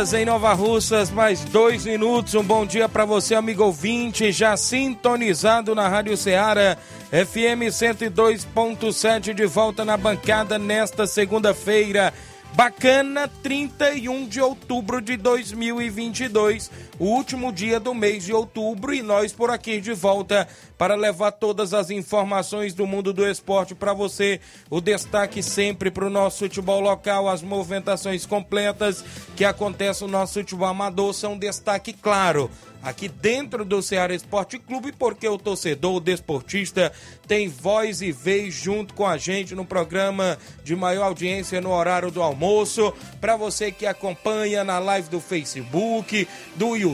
Horas em Nova Russas, mais dois minutos. Um bom dia para você, amigo ouvinte, já sintonizado na Rádio Ceará, FM 102.7, de volta na bancada nesta segunda-feira. Bacana, 31 de outubro de 2022, o último dia do mês de outubro, e nós por aqui de volta para levar todas as informações do mundo do esporte para você. O destaque sempre para o nosso futebol local, as movimentações completas que acontecem no nosso futebol amador são destaque claro aqui dentro do Ceará Esporte Clube, porque o torcedor, o desportista, tem voz e vez junto com a gente no programa de maior audiência no horário do almoço. Para você que acompanha na live do Facebook, do YouTube,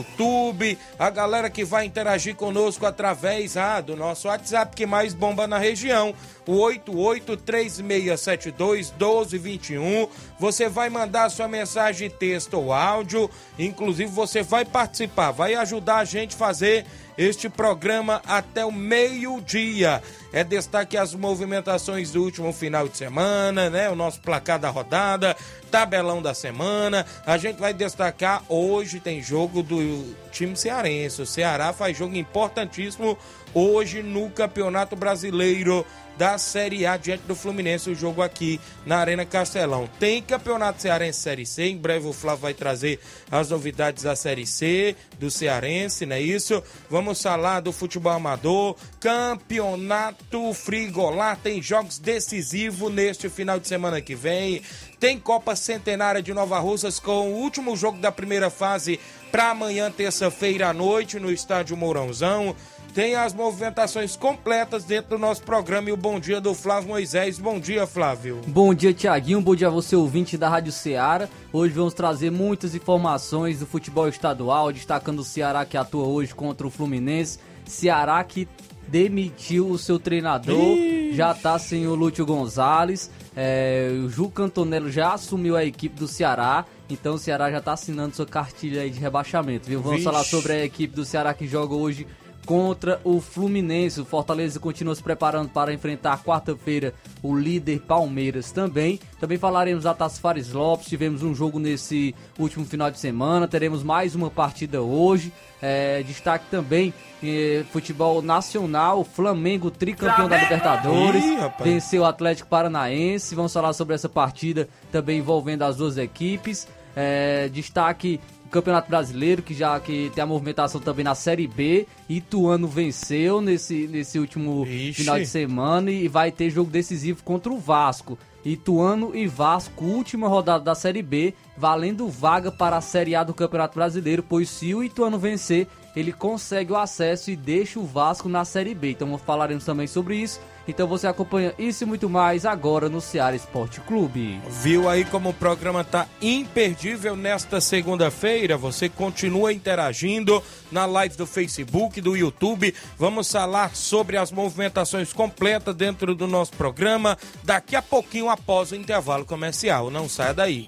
a galera que vai interagir conosco através ah, do nosso WhatsApp que mais bomba na região, o 8836721221. Você vai mandar sua mensagem texto ou áudio, inclusive você vai participar, vai ajudar a gente a fazer este programa até o meio-dia. É destaque as movimentações do último final de semana, né? O nosso placar da rodada, tabelão da semana. A gente vai destacar hoje tem jogo do time cearense. O Ceará faz jogo importantíssimo hoje no Campeonato Brasileiro da Série A diante do Fluminense, o jogo aqui na Arena Castelão. Tem Campeonato Cearense Série C, em breve o Flávio vai trazer as novidades da Série C do Cearense, não é isso? Vamos falar do futebol amador, Campeonato Frigolá, tem jogos decisivos neste final de semana que vem. Tem Copa Centenária de Nova Russas com o último jogo da primeira fase para amanhã, terça-feira à noite, no estádio Mourãozão tem as movimentações completas dentro do nosso programa e o bom dia do Flávio Moisés. Bom dia, Flávio. Bom dia, Tiaguinho. Bom dia a você, ouvinte da Rádio Ceará. Hoje vamos trazer muitas informações do futebol estadual, destacando o Ceará que atua hoje contra o Fluminense. Ceará que demitiu o seu treinador, Ih. já tá sem o Lúcio Gonzalez. É, o Ju Cantonelo já assumiu a equipe do Ceará. Então o Ceará já tá assinando sua cartilha de rebaixamento, viu? Vamos Vixe. falar sobre a equipe do Ceará que joga hoje contra o Fluminense. O Fortaleza continua se preparando para enfrentar quarta-feira o líder Palmeiras também. Também falaremos da Taça Fares Lopes. Tivemos um jogo nesse último final de semana. Teremos mais uma partida hoje. É, destaque também eh, futebol nacional, Flamengo tricampeão da Libertadores, Ih, venceu o Atlético Paranaense. Vamos falar sobre essa partida também envolvendo as duas equipes. É, destaque Campeonato Brasileiro, que já que tem a movimentação também na Série B. Ituano venceu nesse, nesse último Ixi. final de semana e vai ter jogo decisivo contra o Vasco. Ituano e Vasco, última rodada da Série B, valendo vaga para a Série A do Campeonato Brasileiro, pois se o Ituano vencer, ele consegue o acesso e deixa o Vasco na Série B. Então falaremos também sobre isso. Então você acompanha isso e muito mais agora no Ceará Esporte Clube. Viu aí como o programa tá imperdível nesta segunda-feira? Você continua interagindo na live do Facebook, do YouTube. Vamos falar sobre as movimentações completas dentro do nosso programa daqui a pouquinho após o intervalo comercial. Não saia daí.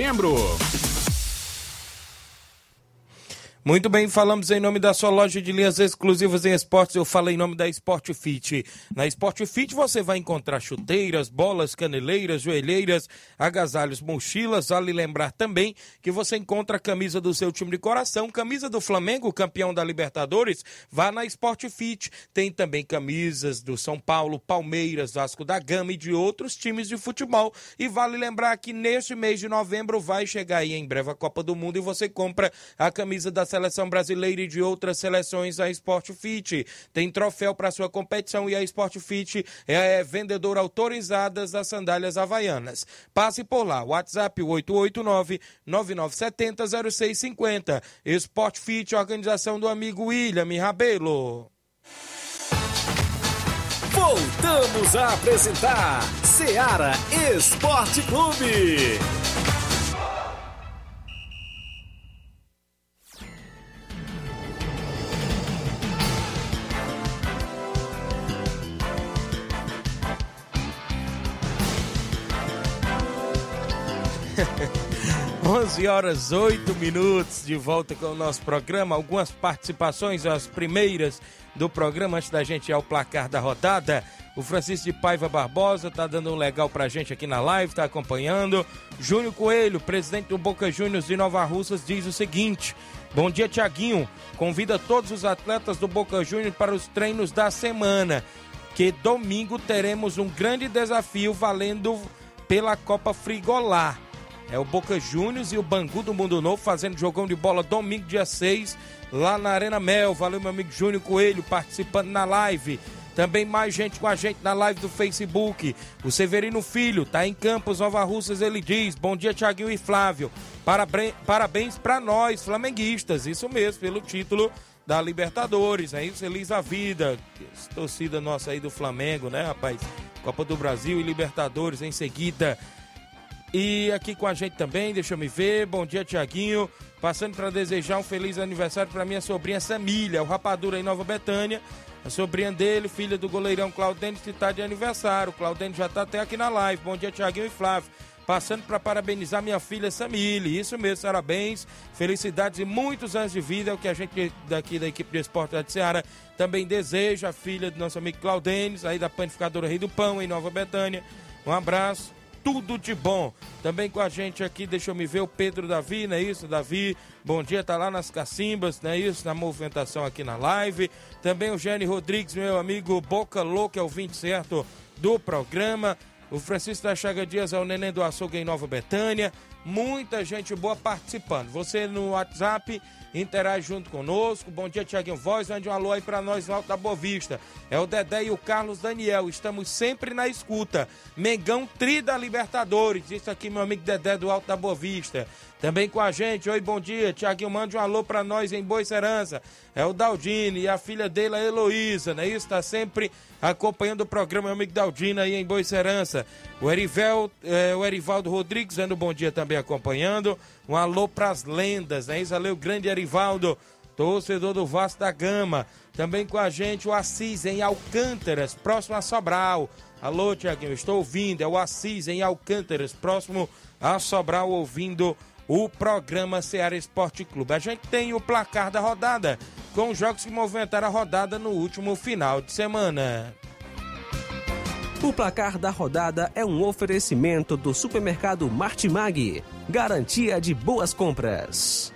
novembro. Muito bem, falamos em nome da sua loja de linhas exclusivas em esportes. Eu falo em nome da Sport Fit. Na Sport Fit você vai encontrar chuteiras, bolas, caneleiras, joelheiras, agasalhos, mochilas. Vale lembrar também que você encontra a camisa do seu time de coração, camisa do Flamengo, campeão da Libertadores. Vá na Sport Fit. Tem também camisas do São Paulo, Palmeiras, Vasco da Gama e de outros times de futebol. E vale lembrar que neste mês de novembro vai chegar aí em breve a Copa do Mundo e você compra a camisa da seleção brasileira e de outras seleções, a Sport Fit tem troféu para sua competição e a Sport Fit é vendedora autorizada das sandálias havaianas. Passe por lá, WhatsApp 889-9970-0650. Sport Fit, organização do amigo William Rabelo. Voltamos a apresentar Seara Esporte Clube. 11 horas 8 minutos de volta com o nosso programa. Algumas participações, as primeiras do programa antes da gente ir ao placar da rodada. O Francisco de Paiva Barbosa tá dando um legal pra gente aqui na live, tá acompanhando. Júnior Coelho, presidente do Boca Juniors de Nova Russas, diz o seguinte: Bom dia, Tiaguinho. Convida todos os atletas do Boca Juniors para os treinos da semana. Que domingo teremos um grande desafio valendo pela Copa Frigolar. É o Boca Juniors e o Bangu do Mundo Novo fazendo jogão de bola domingo, dia 6, lá na Arena Mel. Valeu, meu amigo Júnior Coelho, participando na live. Também mais gente com a gente na live do Facebook. O Severino Filho tá em Campos, Nova Russas, ele diz: Bom dia, Tiaguinho e Flávio. Parabéns para nós, flamenguistas. Isso mesmo, pelo título da Libertadores. É isso, feliz a vida. Torcida nossa aí do Flamengo, né, rapaz? Copa do Brasil e Libertadores em seguida. E aqui com a gente também, deixa eu me ver. Bom dia, Tiaguinho. Passando para desejar um feliz aniversário para minha sobrinha Samília, o Rapadura em Nova Betânia. A sobrinha dele, filha do goleirão Claudênio, que está de aniversário. O já está até aqui na live. Bom dia, Tiaguinho e Flávio. Passando para parabenizar minha filha Samília. Isso mesmo, parabéns, felicidades e muitos anos de vida. É o que a gente daqui da equipe de esporte da Ceará também deseja. A filha do nosso amigo Claudênis, aí da panificadora Rei do Pão, em Nova Betânia. Um abraço tudo de bom. Também com a gente aqui, deixa eu me ver, o Pedro Davi, não é isso? Davi, bom dia, tá lá nas cacimbas, não é isso? Na movimentação aqui na live. Também o Gênio Rodrigues, meu amigo Boca Louca, é o 20 certo do programa. O Francisco da Chaga Dias é o neném do açougue em Nova Betânia. Muita gente boa participando. Você no WhatsApp interage junto conosco. Bom dia, Tiaguinho Voz. Mande um alô aí pra nós no Alto da Boa Vista. É o Dedé e o Carlos Daniel. Estamos sempre na escuta. Mengão Tri da Libertadores. Isso aqui, meu amigo Dedé do Alto da Boa Vista. Também com a gente. Oi, bom dia. Tiaguinho, mande um alô pra nós em Boa Serança. É o Daldini e a filha dele, a Heloísa, né? Isso tá sempre acompanhando o programa, meu amigo Daldini aí em Boa Serança. O, Erivel, é, o Erivaldo Rodrigues dando um bom dia também acompanhando. Um alô pras lendas, né? Isso, valeu, grande Erivaldo, torcedor do Vasco da Gama. Também com a gente o Assis em Alcântaras, próximo a Sobral. Alô, Tiaguinho, estou ouvindo. É o Assis em Alcântaras, próximo a Sobral, ouvindo o programa Ceará Esporte Clube. A gente tem o placar da rodada, com os jogos que movimentaram a rodada no último final de semana. O placar da rodada é um oferecimento do supermercado Martimag. Garantia de boas compras.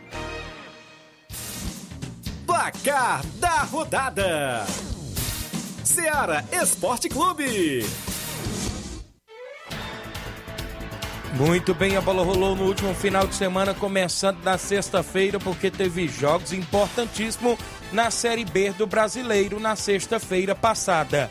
Placar da rodada: Ceará Esporte Clube. Muito bem, a bola rolou no último final de semana, começando na sexta-feira, porque teve jogos importantíssimos na Série B do Brasileiro na sexta-feira passada.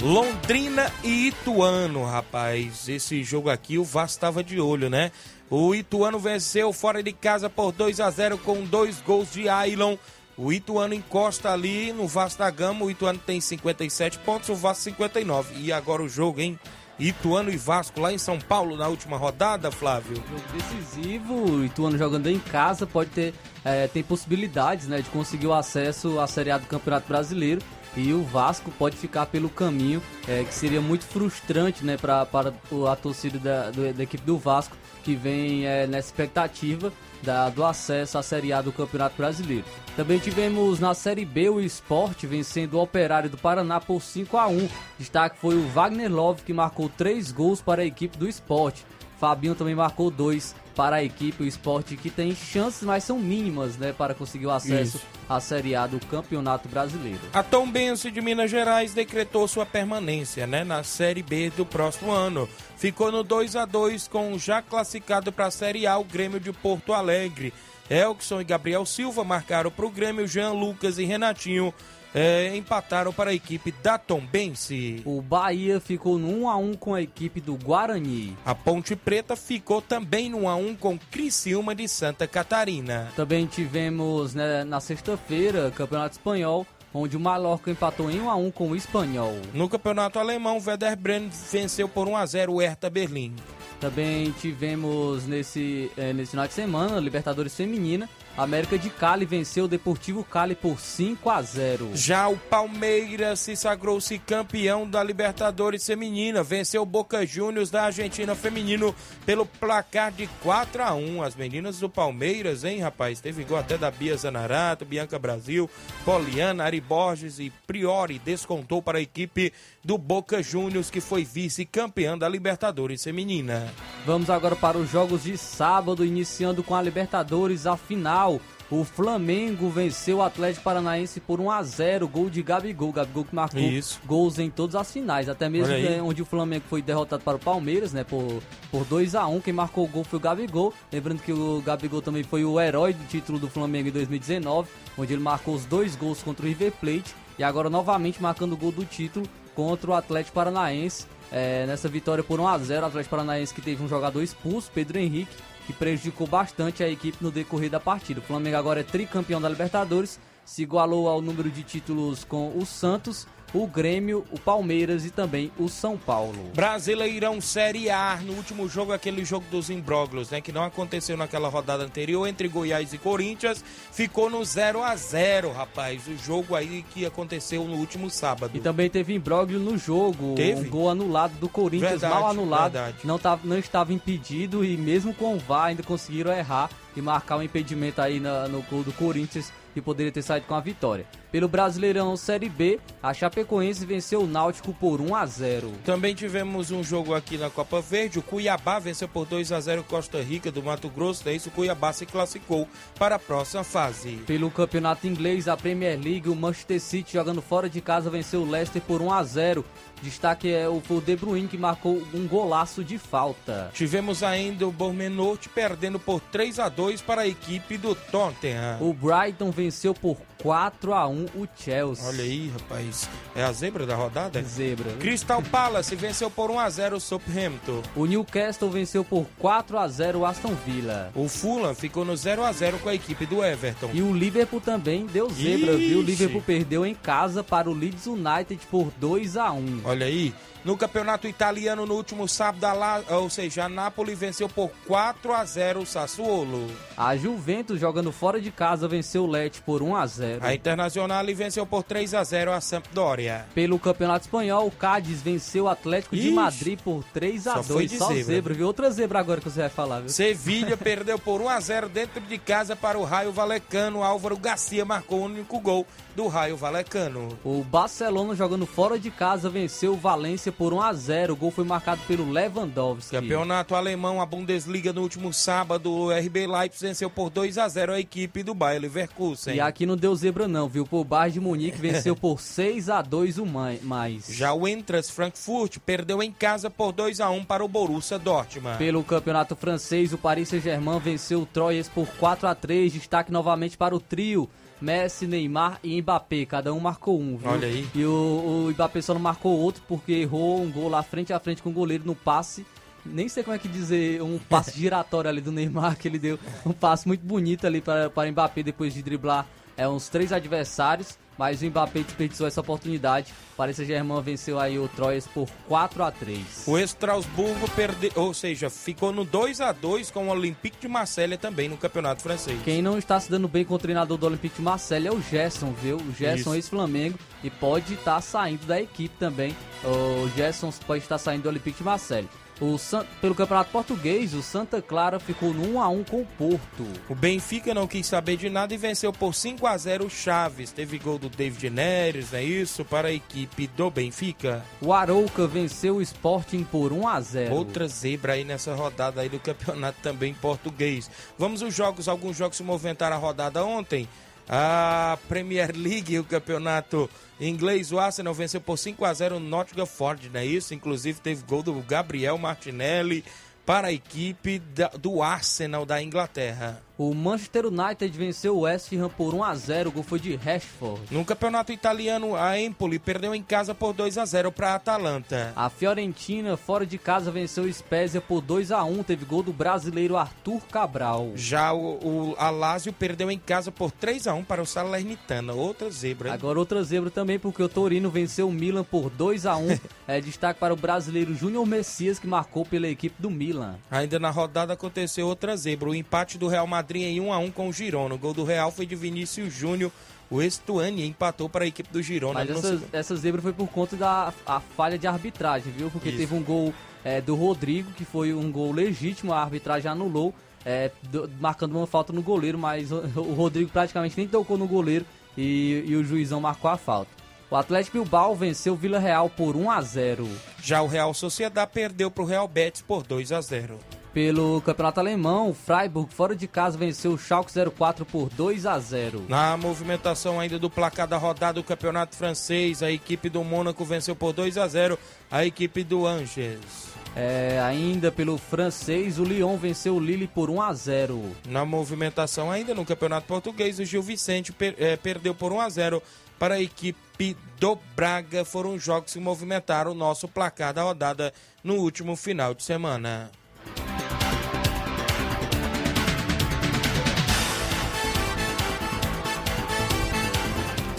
Londrina e Ituano, rapaz. Esse jogo aqui o Vasco estava de olho, né? O Ituano venceu fora de casa por 2 a 0 com dois gols de Ailon. O Ituano encosta ali no Vasco da Gama. O Ituano tem 57 pontos, o Vasco 59. E agora o jogo, hein? Ituano e Vasco lá em São Paulo na última rodada, Flávio. Jogo decisivo, o Ituano jogando em casa pode ter é, tem possibilidades né, de conseguir o acesso à Série A do Campeonato Brasileiro e o Vasco pode ficar pelo caminho, é, que seria muito frustrante né, para a torcida da, da equipe do Vasco, que vem é, nessa expectativa da, do acesso à Série A do Campeonato Brasileiro. Também tivemos na Série B o Esporte vencendo o Operário do Paraná por 5 a 1 Destaque foi o Wagner Love que marcou 3 gols para a equipe do Esporte. Fabinho também marcou 2 para a equipe, o esporte que tem chances, mas são mínimas, né, para conseguir o acesso Isso. à Série A do Campeonato Brasileiro. A Tom Bense de Minas Gerais decretou sua permanência, né, na Série B do próximo ano. Ficou no 2 a 2 com o já classificado para a Série A o Grêmio de Porto Alegre. Elkson e Gabriel Silva marcaram para o Grêmio, Jean Lucas e Renatinho é, empataram para a equipe da Tombense. O Bahia ficou no 1 a 1 com a equipe do Guarani. A Ponte Preta ficou também no 1 a 1 com Criciúma de Santa Catarina. Também tivemos né, na sexta-feira Campeonato Espanhol onde o Mallorca empatou em 1 a 1 com o Espanhol. No campeonato alemão, Werder Bremen venceu por 1 a 0 o Hertha Berlim. Também tivemos nesse, eh, nesse final de semana Libertadores Feminina. América de Cali venceu o Deportivo Cali por 5 a 0. Já o Palmeiras se sagrou-se campeão da Libertadores Feminina. Venceu o Boca Juniors da Argentina Feminino pelo placar de 4 a 1. As meninas do Palmeiras, hein, rapaz? Teve gol até da Bia Zanarato, Bianca Brasil, Poliana, Ari Borges e Priori descontou para a equipe do Boca Juniors, que foi vice-campeã da Libertadores Feminina. Vamos agora para os jogos de sábado, iniciando com a Libertadores, a final. O Flamengo venceu o Atlético Paranaense por 1 a 0 gol de Gabigol. Gabigol que marcou Isso. gols em todas as finais, até mesmo onde o Flamengo foi derrotado para o Palmeiras, né, por, por 2 a 1 Quem marcou o gol foi o Gabigol. Lembrando que o Gabigol também foi o herói do título do Flamengo em 2019, onde ele marcou os dois gols contra o River Plate e agora novamente marcando o gol do título contra o Atlético Paranaense. É, nessa vitória por 1 a 0 o Atlético Paranaense que teve um jogador expulso, Pedro Henrique, que prejudicou bastante a equipe no decorrer da partida. O Flamengo agora é tricampeão da Libertadores, se igualou ao número de títulos com o Santos o Grêmio, o Palmeiras e também o São Paulo. Brasileirão Série A, no último jogo, aquele jogo dos imbróglios, né? Que não aconteceu naquela rodada anterior entre Goiás e Corinthians, ficou no 0 a 0 rapaz. O jogo aí que aconteceu no último sábado. E também teve imbróglio no jogo. Teve? Um gol anulado do Corinthians, verdade, mal anulado. Verdade. Não, tava, não estava impedido e mesmo com o VAR ainda conseguiram errar e marcar um impedimento aí na, no gol do Corinthians que poderia ter saído com a vitória. Pelo Brasileirão Série B, a Chapecoense venceu o Náutico por 1 a 0. Também tivemos um jogo aqui na Copa Verde. O Cuiabá venceu por 2 a 0 Costa Rica do Mato Grosso. É isso, o Cuiabá se classificou para a próxima fase. Pelo Campeonato Inglês, a Premier League, o Manchester City jogando fora de casa venceu o Leicester por 1 a 0. Destaque é o, o De Bruyne que marcou um golaço de falta. Tivemos ainda o Bournemouth perdendo por 3 a 2 para a equipe do Tottenham. O Brighton venceu por 4 a 1 o Chelsea. Olha aí, rapaz. É a zebra da rodada? Zebra. Crystal Palace venceu por 1 a 0 o Southampton. O Newcastle venceu por 4 a 0 o Aston Villa. O Fulham ficou no 0 a 0 com a equipe do Everton. E o Liverpool também deu zebra, Ixi. viu? O Liverpool perdeu em casa para o Leeds United por 2 a 1. Olha aí. No campeonato italiano, no último sábado, ou seja, a Napoli venceu por 4 a 0 o Sassuolo. A Juventus, jogando fora de casa, venceu o Lecce por 1 a 0. A Internacional venceu por 3 a 0 a Sampdoria. Pelo campeonato espanhol, o Cádiz venceu o Atlético Ixi, de Madrid por 3 a 2. Só zebra. zebra, viu? Outra zebra agora que você vai falar, viu? Sevilha perdeu por 1 a 0 dentro de casa para o Raio Valecano. Álvaro Garcia marcou o único gol do Raio Valecano. O Barcelona, jogando fora de casa, venceu o Valência por 1 a 0. O gol foi marcado pelo Lewandowski. Campeonato alemão, a Bundesliga no último sábado, o RB Leipzig venceu por 2 a 0 a equipe do Bayer Leverkusen. E aqui não deu zebra não, viu? O Bayern de Munique venceu por 6 a 2 o mais. Já o Eintracht Frankfurt perdeu em casa por 2 a 1 para o Borussia Dortmund. Pelo Campeonato Francês, o Paris Saint-Germain venceu o Troyes por 4 a 3, destaque novamente para o trio Messi, Neymar e Mbappé. Cada um marcou um, viu? Olha aí. E o, o Mbappé só não marcou outro porque errou um gol lá frente a frente com o goleiro no passe nem sei como é que dizer, um passe giratório ali do Neymar, que ele deu um passe muito bonito ali para, para Mbappé depois de driblar é, uns três adversários, mas o Mbappé desperdiçou essa oportunidade. Paris Saint-Germain venceu aí o Troyes por 4 a 3 O Estrasburgo perdeu, ou seja, ficou no 2 a 2 com o Olympique de Marselha também no campeonato francês. Quem não está se dando bem com o treinador do Olympique de Marselha é o Gerson, viu? O Gerson ex-Flamengo e pode estar saindo da equipe também. O Gerson pode estar saindo do Olympique de Marselha. O San... Pelo Campeonato Português, o Santa Clara ficou no 1 a 1 com o Porto. O Benfica não quis saber de nada e venceu por 5 a 0 o Chaves. Teve gol do David Neres, é isso, para a equipe do Benfica. O Arouca venceu o Sporting por 1 a 0. Outra zebra aí nessa rodada aí do campeonato também português. Vamos os jogos, alguns jogos se movimentaram a rodada ontem. A Premier League, o campeonato inglês, o Arsenal venceu por 5 a 0 o Nottingham Forest, não é isso? Inclusive teve gol do Gabriel Martinelli para a equipe da, do Arsenal da Inglaterra. O Manchester United venceu o West Ham por 1 a 0, o gol foi de Rashford. No campeonato italiano, a Empoli perdeu em casa por 2 a 0 para a Atalanta. A Fiorentina, fora de casa, venceu o Spezia por 2 a 1, teve gol do brasileiro Arthur Cabral. Já o, o Alásio perdeu em casa por 3 a 1 para o Salernitana, outra zebra. Hein? Agora outra zebra também, porque o Torino venceu o Milan por 2 a 1. é, destaque para o brasileiro Júnior Messias, que marcou pela equipe do Milan. Ainda na rodada aconteceu outra zebra, o empate do Real Madrid em 1 a 1 com o Girona. O gol do Real foi de Vinícius Júnior. O Estuani empatou para a equipe do Girona. Mas essa, essa zebra foi por conta da a falha de arbitragem, viu? Porque Isso. teve um gol é, do Rodrigo, que foi um gol legítimo, a arbitragem anulou, é, do, marcando uma falta no goleiro, mas o, o Rodrigo praticamente nem tocou no goleiro e, e o juizão marcou a falta. O Atlético Bilbao venceu o Vila Real por 1 a 0. Já o Real Sociedade perdeu para o Real Betis por 2 a 0. Pelo Campeonato Alemão, o Freiburg fora de casa venceu o Schalke 04 por 2 a 0. Na movimentação ainda do placar da rodada do Campeonato Francês, a equipe do Mônaco venceu por 2 a 0 a equipe do Angers. É, ainda pelo francês, o Lyon venceu o Lille por 1 a 0. Na movimentação ainda no Campeonato Português, o Gil Vicente per, é, perdeu por 1 a 0 para a equipe do Braga. Foram jogos que movimentaram o nosso placar da rodada no último final de semana.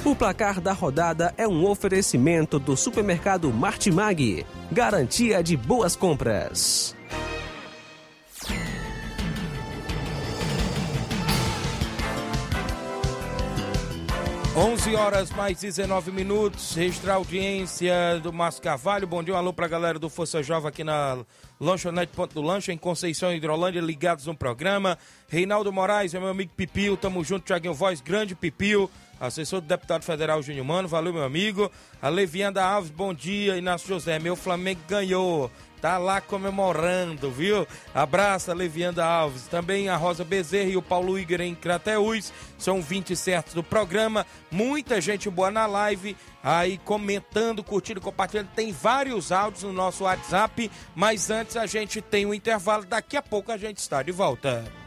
O placar da rodada é um oferecimento do supermercado Martimag. Garantia de boas compras. 11 horas mais 19 minutos, extra audiência do Márcio Carvalho. Bom dia, um alô pra galera do Força Jovem aqui na Lanchonete Ponto do Lanche, em Conceição Hidrolândia, ligados no programa. Reinaldo Moraes, meu amigo Pipio, tamo junto, Tiaguinho Voz, grande Pipio assessor do deputado federal Júnior Mano, valeu meu amigo. A Levianda Alves, bom dia. Inácio José, meu Flamengo ganhou. Tá lá comemorando, viu? Abraço a Levianda Alves. Também a Rosa Bezerra e o Paulo Igor em Crateús. São 20 certos do programa. Muita gente boa na live. Aí comentando, curtindo, compartilhando. Tem vários áudios no nosso WhatsApp. Mas antes a gente tem um intervalo. Daqui a pouco a gente está de volta.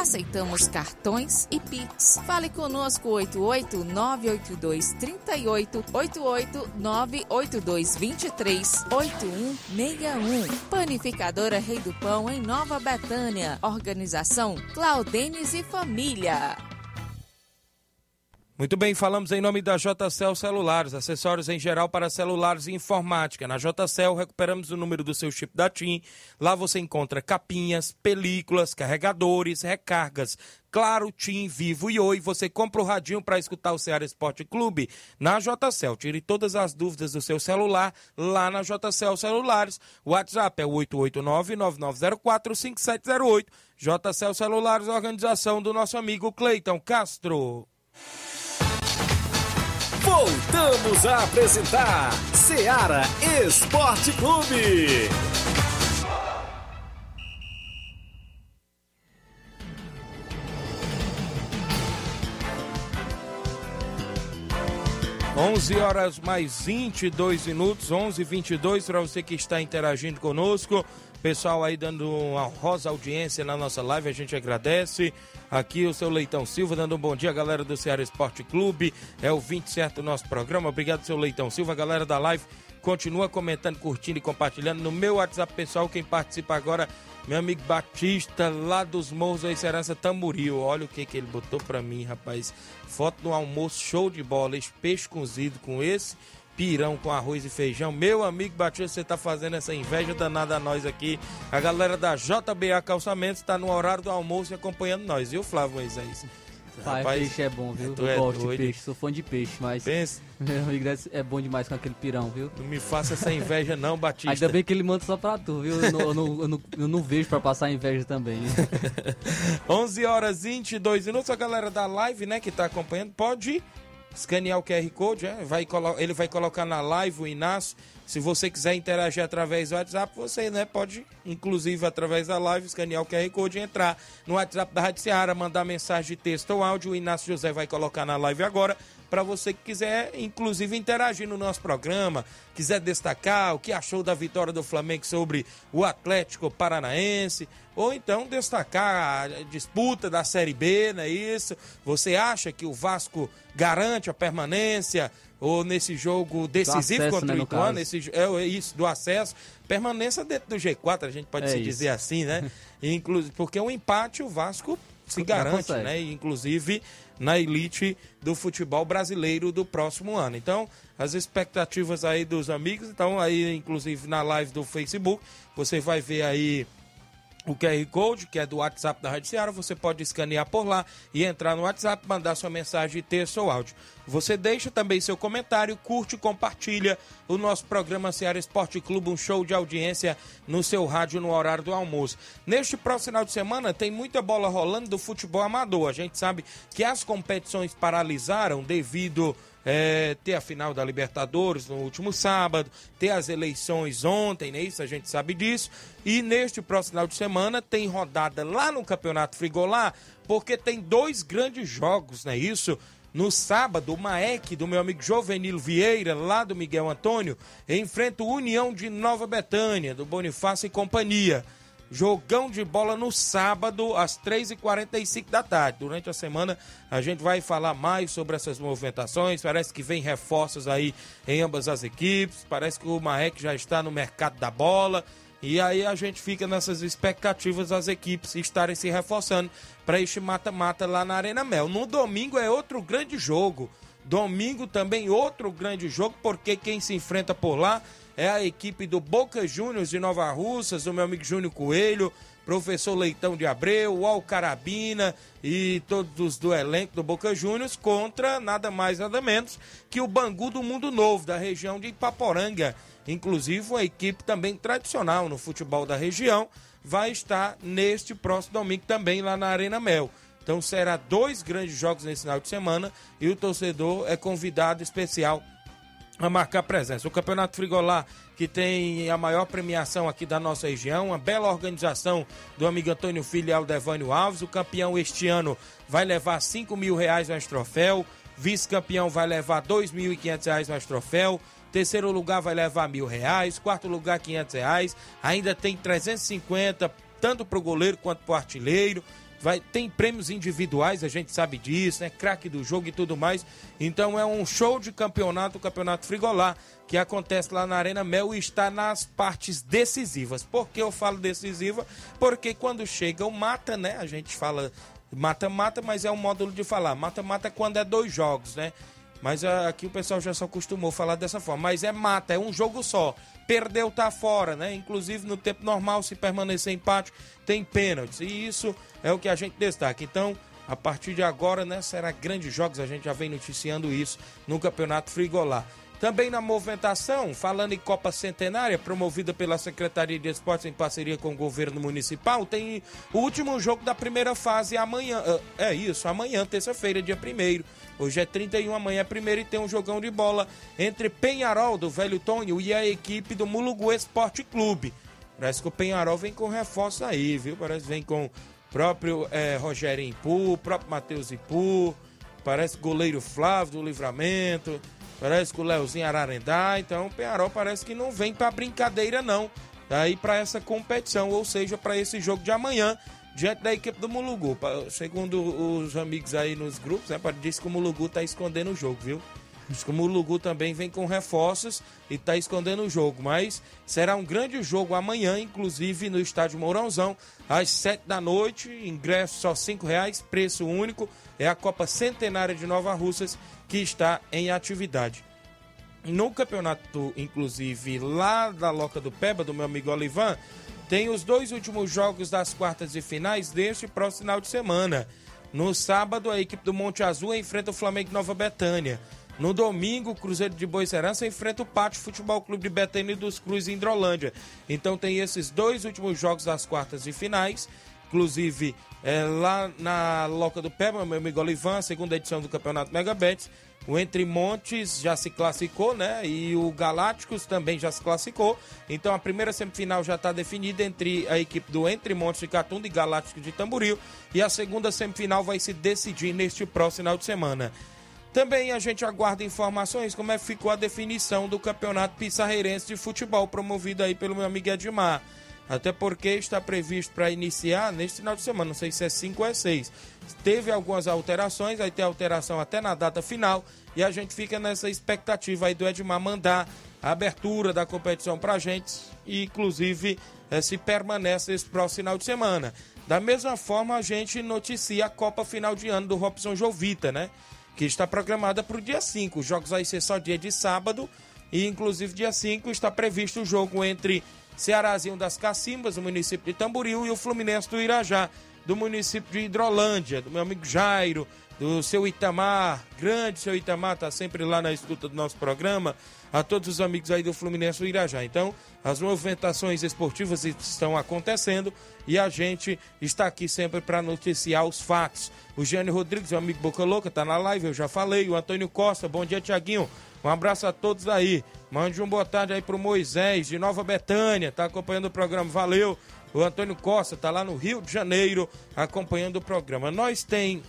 Aceitamos cartões e Pix. Fale conosco 88 982 38 88 982 23 8161. Panificadora Rei do Pão em Nova Betânia. Organização Claudenes e Família. Muito bem, falamos em nome da JCL Celulares, acessórios em geral para celulares e informática. Na JCL recuperamos o número do seu chip da TIM. Lá você encontra capinhas, películas, carregadores, recargas. Claro, TIM, Vivo e Oi. Você compra o radinho para escutar o Ceará Esporte Clube na JCL. Tire todas as dúvidas do seu celular lá na JCL Celulares. O WhatsApp é o 889-9904-5708. JCL Celulares, organização do nosso amigo Cleiton Castro. Voltamos a apresentar Seara Esporte Clube. 11 horas mais 22 minutos, 11 22 para você que está interagindo conosco. Pessoal aí dando uma rosa audiência na nossa live, a gente agradece. Aqui o seu Leitão Silva dando um bom dia, galera do Ceará Esporte Clube. É o 20 certo nosso programa. Obrigado, seu Leitão Silva. Galera da live, continua comentando, curtindo e compartilhando. No meu WhatsApp pessoal, quem participa agora, meu amigo Batista, lá dos Morros da Serança Tamboril. Olha o que, que ele botou pra mim, rapaz. Foto do almoço, show de bola. Esse peixe cozido com esse pirão com arroz e feijão. Meu amigo Batista, você tá fazendo essa inveja danada a nós aqui. A galera da JBA Calçamentos tá no horário do almoço acompanhando nós, viu, Flávio Moisés? Pai, Rapaz, peixe é bom, viu? Eu é gosto doido. de peixe, sou fã de peixe, mas. Pensa. Meu amigo é bom demais com aquele pirão, viu? Não me faça essa inveja, não, Batista. Ainda bem que ele manda só pra tu, viu? Eu não, eu não, eu não, eu não vejo pra passar inveja também. 11 horas 22 minutos. A galera da live, né, que tá acompanhando, pode escanear o QR Code, é? vai, ele vai colocar na live o Inácio. Se você quiser interagir através do WhatsApp, você né, pode, inclusive através da live, escanear o QR Code e entrar no WhatsApp da Rádio Seara, mandar mensagem de texto ou áudio. O Inácio José vai colocar na live agora para você que quiser, inclusive, interagir no nosso programa, quiser destacar o que achou da vitória do Flamengo sobre o Atlético Paranaense, ou então destacar a disputa da Série B, não é isso? Você acha que o Vasco garante a permanência? Ou nesse jogo decisivo acesso, contra né, o Ituano, esse, é, é isso, do acesso, permanência dentro do G4, a gente pode É se isso. dizer assim, né? Inclusive, porque um empate o Vasco se garante, né? Inclusive na elite do futebol brasileiro do próximo ano. Então, as expectativas aí dos amigos, então aí inclusive na live do Facebook, você vai ver aí o QR Code, que é do WhatsApp da Rádio Ceará, você pode escanear por lá e entrar no WhatsApp, mandar sua mensagem, texto ou áudio. Você deixa também seu comentário, curte e compartilha o nosso programa Ceará Esporte Clube, um show de audiência no seu rádio no horário do almoço. Neste próximo final de semana tem muita bola rolando do futebol amador. A gente sabe que as competições paralisaram devido é, ter a final da Libertadores no último sábado, ter as eleições ontem, né? Isso a gente sabe disso. E neste próximo final de semana tem rodada lá no Campeonato Frigolá, porque tem dois grandes jogos, né? Isso. No sábado, o Maek, do meu amigo Jovenilo Vieira, lá do Miguel Antônio, enfrenta o União de Nova Betânia, do Bonifácio e Companhia. Jogão de bola no sábado, às 3h45 da tarde. Durante a semana, a gente vai falar mais sobre essas movimentações. Parece que vem reforços aí em ambas as equipes. Parece que o Maek já está no mercado da bola. E aí a gente fica nessas expectativas das equipes estarem se reforçando para este mata-mata lá na Arena Mel. No domingo é outro grande jogo. Domingo também outro grande jogo, porque quem se enfrenta por lá é a equipe do Boca Juniors de Nova Russas, o meu amigo Júnior Coelho, professor Leitão de Abreu, o Alcarabina e todos do elenco do Boca Juniors contra nada mais nada menos que o Bangu do Mundo Novo, da região de Ipaporanga. Inclusive, uma equipe também tradicional no futebol da região vai estar neste próximo domingo também lá na Arena Mel. Então será dois grandes jogos nesse final de semana e o torcedor é convidado especial a marcar presença. O Campeonato Frigolá, que tem a maior premiação aqui da nossa região, uma bela organização do amigo Antônio Filho e Aldevânio Alves. O campeão este ano vai levar 5 mil reais mais troféu. Vice-campeão vai levar 2.500 reais mais troféu. Terceiro lugar vai levar mil reais. Quarto lugar, 500 reais. Ainda tem 350, tanto para o goleiro quanto para o artilheiro. Vai, tem prêmios individuais, a gente sabe disso, né? Craque do jogo e tudo mais. Então é um show de campeonato, o Campeonato Frigolá, que acontece lá na Arena Mel e está nas partes decisivas. Por que eu falo decisiva? Porque quando chega o mata, né? A gente fala Mata-mata, mas é um módulo de falar. Mata-mata é quando é dois jogos, né? Mas ah, aqui o pessoal já só acostumou falar dessa forma. Mas é mata, é um jogo só. Perdeu, tá fora, né? Inclusive no tempo normal, se permanecer empate, tem pênaltis. E isso é o que a gente destaca. Então, a partir de agora, né, será grandes jogos. A gente já vem noticiando isso no Campeonato Frigolá. Também na movimentação, falando em Copa Centenária, promovida pela Secretaria de Esportes em parceria com o governo municipal, tem o último jogo da primeira fase amanhã. É isso, amanhã, terça-feira, dia 1 Hoje é 31, amanhã é primeiro e tem um jogão de bola entre Penharol, do Velho Tonho, e a equipe do Mulugu Esporte Clube. Parece que o Penharol vem com reforço aí, viu? Parece que vem com próprio é, Rogério Impu, próprio Matheus Ipu, parece goleiro Flávio do Livramento. Parece que o Leozinho Ararendá, então o Penharol parece que não vem para brincadeira não. Aí para essa competição, ou seja, para esse jogo de amanhã, diante da equipe do Mulugu. Segundo os amigos aí nos grupos, né, diz que o Mulugu tá escondendo o jogo, viu? Diz que o Mulugu também vem com reforços e tá escondendo o jogo. Mas será um grande jogo amanhã, inclusive no estádio Mourãozão, às sete da noite. Ingresso só cinco reais, preço único. É a Copa Centenária de Nova Russas que está em atividade. No campeonato, inclusive, lá da Loca do Peba, do meu amigo Olivan, tem os dois últimos jogos das quartas e finais deste próximo final de semana. No sábado, a equipe do Monte Azul enfrenta o Flamengo Nova Betânia. No domingo, o Cruzeiro de Boicerança enfrenta o Pátio Futebol Clube de Betânia e dos Cruz em Hidrolândia. Então tem esses dois últimos jogos das quartas e finais. Inclusive, é, lá na Loca do Peba, meu amigo Olivan, segunda edição do Campeonato Megabets, o Entre Montes já se classificou, né? E o Galácticos também já se classificou. Então a primeira semifinal já está definida entre a equipe do Entre Montes de Catunda e Galácticos de Tamboril. E a segunda semifinal vai se decidir neste próximo final de semana. Também a gente aguarda informações como é que ficou a definição do Campeonato Pissarreirense de Futebol, promovido aí pelo meu amigo Edmar. Até porque está previsto para iniciar neste final de semana, não sei se é 5 ou é 6. Teve algumas alterações, vai ter alteração até na data final e a gente fica nessa expectativa aí do Edmar mandar a abertura da competição para a gente e inclusive é, se permanece esse próximo final de semana. Da mesma forma, a gente noticia a Copa Final de Ano do Robson Jovita, né? Que está programada para o dia 5. Os jogos vai ser só dia de sábado e inclusive dia 5 está previsto o jogo entre Cearazinho das Cacimbas, do município de Tamboril, e o Fluminense do Irajá, do município de Hidrolândia, do meu amigo Jairo, do seu Itamar, grande seu Itamar, tá sempre lá na escuta do nosso programa, a todos os amigos aí do Fluminense do Irajá. Então, as movimentações esportivas estão acontecendo e a gente está aqui sempre para noticiar os fatos. O Gênio Rodrigues, meu amigo Boca Louca, tá na live, eu já falei. O Antônio Costa, bom dia, Tiaguinho. Um abraço a todos aí. Mande um boa tarde aí pro Moisés de Nova Betânia, tá acompanhando o programa. Valeu. O Antônio Costa tá lá no Rio de Janeiro acompanhando o programa. Nós tem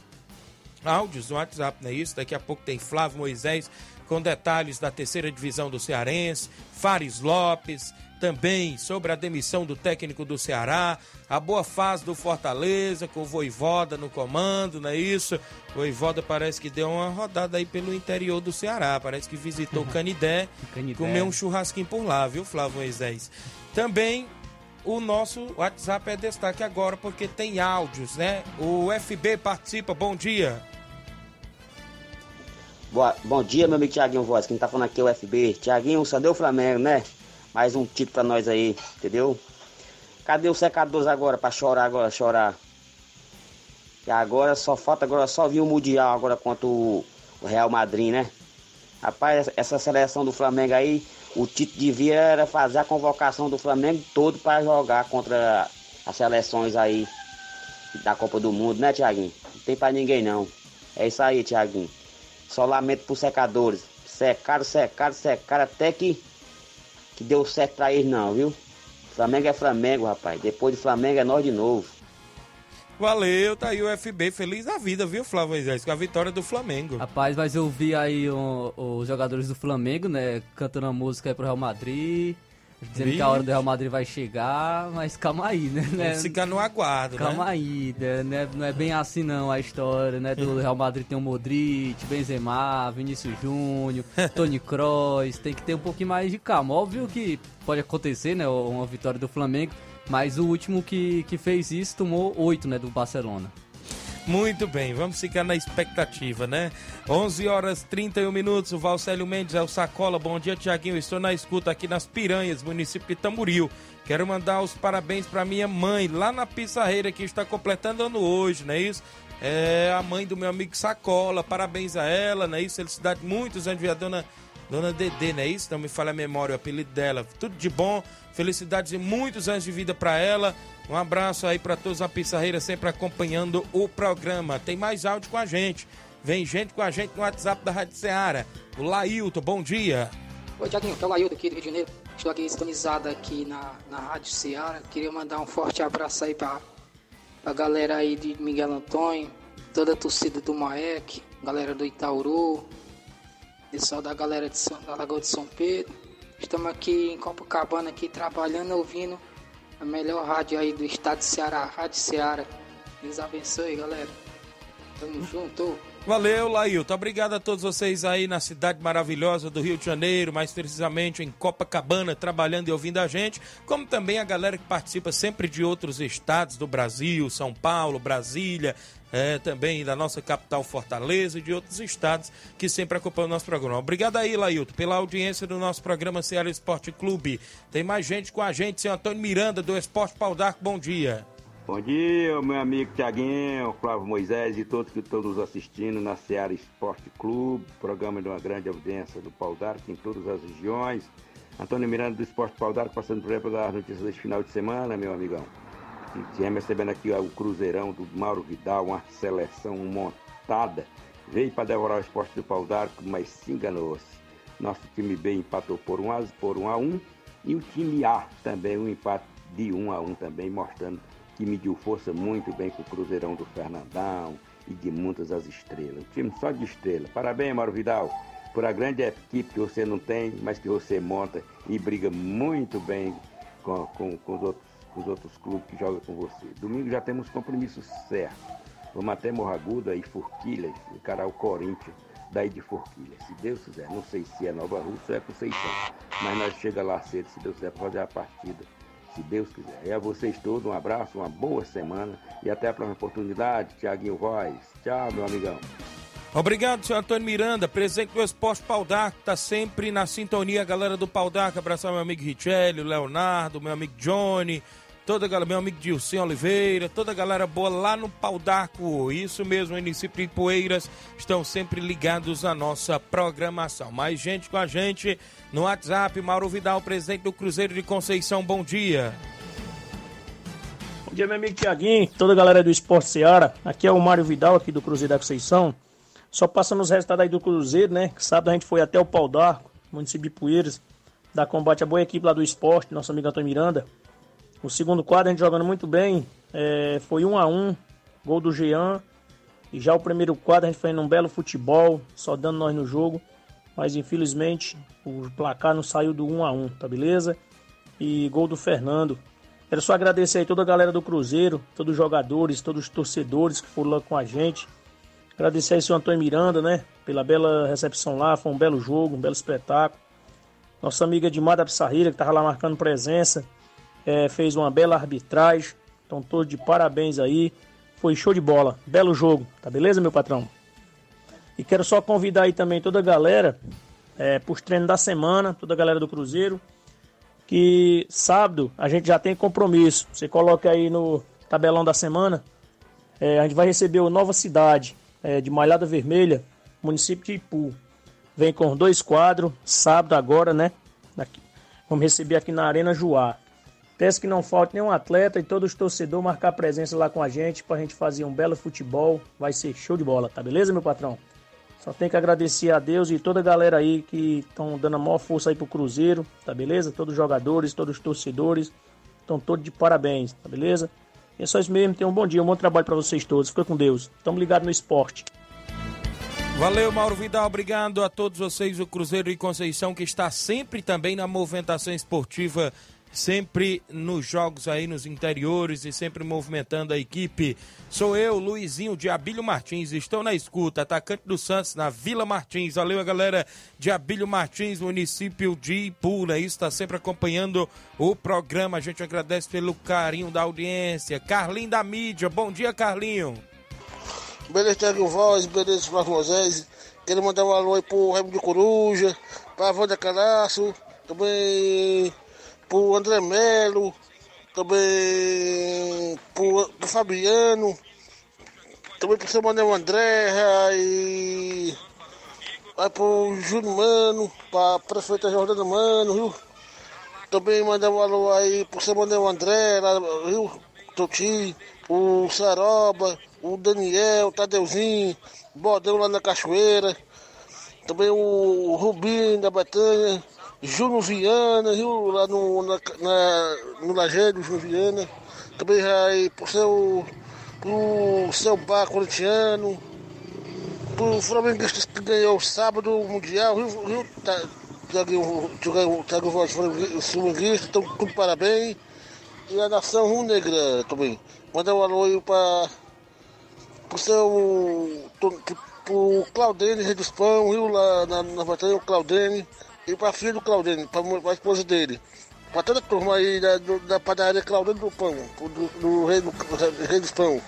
áudios no WhatsApp, não é isso? Daqui a pouco tem Flávio Moisés com detalhes da terceira divisão do Cearense, Fares Lopes, também sobre a demissão do técnico do Ceará, a boa fase do Fortaleza, com o Voivoda no comando, não é isso? O Voivoda parece que deu uma rodada aí pelo interior do Ceará, parece que visitou Canidé, Canidé. comeu um churrasquinho por lá, viu, Flávio Moisés? Também o nosso WhatsApp é destaque agora porque tem áudios, né? O FB participa, bom dia. Boa, bom dia, meu amigo Tiaguinho Voz. Quem tá falando aqui é o FB. Tiaguinho, só deu o Flamengo, né? Mais um título pra nós aí, entendeu? Cadê os secadores agora pra chorar agora, chorar? E agora só falta agora só vir o Mundial agora contra o, Real Madrid, né? Rapaz, essa seleção do Flamengo aí, o Tito devia era fazer a convocação do Flamengo todo para jogar contra as seleções aí da Copa do Mundo, né, Tiaguinho? Não tem pra ninguém não. É isso aí, Tiaguinho. Só lamento pros secadores. Secaram, secaram, secaram até que que deu certo pra eles não, viu? Flamengo é Flamengo, rapaz. Depois de Flamengo é nós de novo. Valeu, tá aí o FB feliz da vida, viu, Flávio Moisés? Com a vitória do Flamengo. Rapaz, mas eu vi aí os jogadores do Flamengo, né, cantando a música aí pro Real Madrid dizendo que a hora do Real Madrid vai chegar, mas calma aí, né? Vamos ficar no aguardo, calma né? aí, né? Não é bem assim não a história, né? Do Real Madrid tem o Modric, Benzema, Vinícius Júnior, Toni Kroos, tem que ter um pouquinho mais de calma. Óbvio que pode acontecer, né? Uma vitória do Flamengo, mas o último que, que fez isso tomou oito, né? Do Barcelona. Muito bem, vamos ficar na expectativa, né? 11 horas 31 minutos, o Valcélio Mendes é o Sacola. Bom dia, Tiaguinho. Estou na escuta aqui nas Piranhas, município de Tamboril. Quero mandar os parabéns para minha mãe, lá na Pissarreira, que está completando ano hoje, não é isso? É a mãe do meu amigo Sacola, parabéns a ela, não é isso? Felicidade, muitos anos vida, dona, dona Dedê, não é isso? Não me falha a memória, o apelido dela. Tudo de bom, felicidades e muitos anos de vida para ela. Um abraço aí para todos na Pissarreira, sempre acompanhando o programa. Tem mais áudio com a gente. Vem gente com a gente no WhatsApp da Rádio Ceará. O Lailton, bom dia. Oi, Tiaguinho, que é o Lailton aqui do Rio de Janeiro. Estou aqui sintonizado aqui na, na Rádio Ceará. Queria mandar um forte abraço aí para a galera aí de Miguel Antônio, toda a torcida do Maek, galera do Itauru, pessoal da galera de São, da Lagoa de São Pedro. Estamos aqui em Copacabana aqui trabalhando, ouvindo a melhor rádio aí do estado de Ceará, Rádio Ceará. Deus abençoe, galera. Tamo junto. Valeu, Lailton. Obrigado a todos vocês aí na cidade maravilhosa do Rio de Janeiro, mais precisamente em Copacabana, trabalhando e ouvindo a gente, como também a galera que participa sempre de outros estados do Brasil, São Paulo, Brasília, é, também da nossa capital Fortaleza e de outros estados que sempre acompanham o nosso programa. Obrigado aí, Lailton, pela audiência do nosso programa Ceará Esporte Clube. Tem mais gente com a gente, seu Antônio Miranda, do Esporte Pau. Bom dia. Bom dia, meu amigo Tiaguinho, Flávio Moisés e todos que estão nos assistindo na Seara Esporte Clube, programa de uma grande audiência do Pau d'Arco em todas as regiões. Antônio Miranda do Esporte Pau d'Arco passando por aí para dar as notícias deste final de semana, meu amigão. Tivemos recebendo aqui ó, o Cruzeirão do Mauro Vidal, uma seleção montada. Veio para devorar o esporte do Pau d'Arco, mas se enganou-se. Nosso time B empatou por 1 a, por 1 a 1 e o time A também um empate de 1 a 1 também, mostrando que mediu força muito bem com o Cruzeirão do Fernandão e de muitas as estrelas. Um time só de estrela. Parabéns, Mauro Vidal, por a grande equipe que você não tem, mas que você monta e briga muito bem com, com, com os, outros, com os outros clubes que jogam com você. Domingo já temos compromissos certos. Vamos até Morraguda e Forquilha, encarar o Corinthians daí de Forquilha. Se Deus quiser, não sei se é Nova Rússia ou é Conceição, mas nós chega lá cedo, se Deus quiser, para fazer a partida se Deus quiser. E a vocês todos, um abraço, uma boa semana e até a próxima oportunidade. Tiaguinho Voz. Tchau, meu amigão. Obrigado, senhor Antônio Miranda, presidente do Esporte Pau d'Arco, tá sempre na sintonia, galera do Pau d'Arco, abraçar meu amigo Richelli, Leonardo, meu amigo Johnny, toda a galera, meu amigo Dilcim Oliveira, toda a galera boa lá no Pau d'Arco, isso mesmo, município de Poeiras, estão sempre ligados à nossa programação. Mais gente com a gente no WhatsApp, Mauro Vidal, presidente do Cruzeiro de Conceição, bom dia. Bom dia, meu amigo Tiaguinho, toda a galera do Esporte Seara. Aqui é o Mário Vidal, aqui do Cruzeiro da Conceição. Só passando os resultados aí do Cruzeiro, né? Que sábado a gente foi até o Pau d'Arco, município de Poeiras, dar combate à boa equipe lá do esporte, nosso amigo Antônio Miranda. O segundo quadro a gente jogando muito bem, é, foi um a um, gol do Jean. E já o primeiro quadro a gente foi num belo futebol, só dando nós no jogo. Mas infelizmente o placar não saiu do 1 a 1 tá beleza? E gol do Fernando. Quero só agradecer aí toda a galera do Cruzeiro, todos os jogadores, todos os torcedores que foram lá com a gente. Agradecer aí o Antônio Miranda, né? Pela bela recepção lá, foi um belo jogo, um belo espetáculo. Nossa amiga Edmar da Pissarreira, que estava lá marcando presença, é, fez uma bela arbitragem. Então, todos de parabéns aí. Foi show de bola. Belo jogo, tá beleza, meu patrão? E quero só convidar aí também toda a galera é, para os treinos da semana, toda a galera do Cruzeiro, que sábado a gente já tem compromisso. Você coloca aí no tabelão da semana, é, a gente vai receber o Nova Cidade é, de Malhada Vermelha, município de Ipu. Vem com dois quadros, sábado agora, né? Vamos receber aqui na Arena Juá. Peço que não falte nenhum atleta e todos os torcedores marcar presença lá com a gente para a gente fazer um belo futebol. Vai ser show de bola, tá beleza, meu patrão? Só tem que agradecer a Deus e toda a galera aí que estão dando a maior força aí pro Cruzeiro, tá beleza? Todos os jogadores, todos os torcedores, estão todos de parabéns, tá beleza? E é só isso mesmo, tenham um bom dia, um bom trabalho para vocês todos. Fica com Deus. Tamo ligado no esporte. Valeu, Mauro Vidal. Obrigado a todos vocês, o Cruzeiro de Conceição, que está sempre também na movimentação esportiva sempre nos jogos aí nos interiores e sempre movimentando a equipe. Sou eu, Luizinho de Abílio Martins, estou na escuta, atacante do Santos na Vila Martins. Valeu a galera de Abílio Martins, município de Ipu? Isso está sempre acompanhando o programa. A gente agradece pelo carinho da audiência. Carlinho da mídia, bom dia, Carlinho. Beleza, Tiago Voz, beleza, Flávio Moisés. Quero mandar um alô aí pro Raimundo de Coruja, pra Wanda Caraço, também pro André Melo, também pro, pro Fabiano, também pro seu Manuel André e vai pro Júnior Mano, pra prefeita Jordana Mano, viu? Também mandar um alô aí pro seu Manuel André, lá, viu? Toti, o Saroba, o Daniel, o Tadeuzinho, o Bodão lá na Cachoeira, também o Rubinho da Betânia, Júnior Viana, viu? Lá no, na, na, no Lajeiro, Júnior Viana. Também aí pro seu, pro seu bar corintiano, pro Flamenguista que ganhou sábado o Mundial, viu? viu? Tá, Thiago Voz, Flamenguista, então tudo parabéns. E a nação Rio Negra também. Mandar um alô aí pra pro seu. pro, Claudene Rei dos Pão, viu? Lá na, na batalha, o Claudene. E pra filha do Claudene, pra, pra esposa dele. Pra toda a turma aí da, do- da padaria Claudene do Pão, do, do, rei, do Rei dos Pão.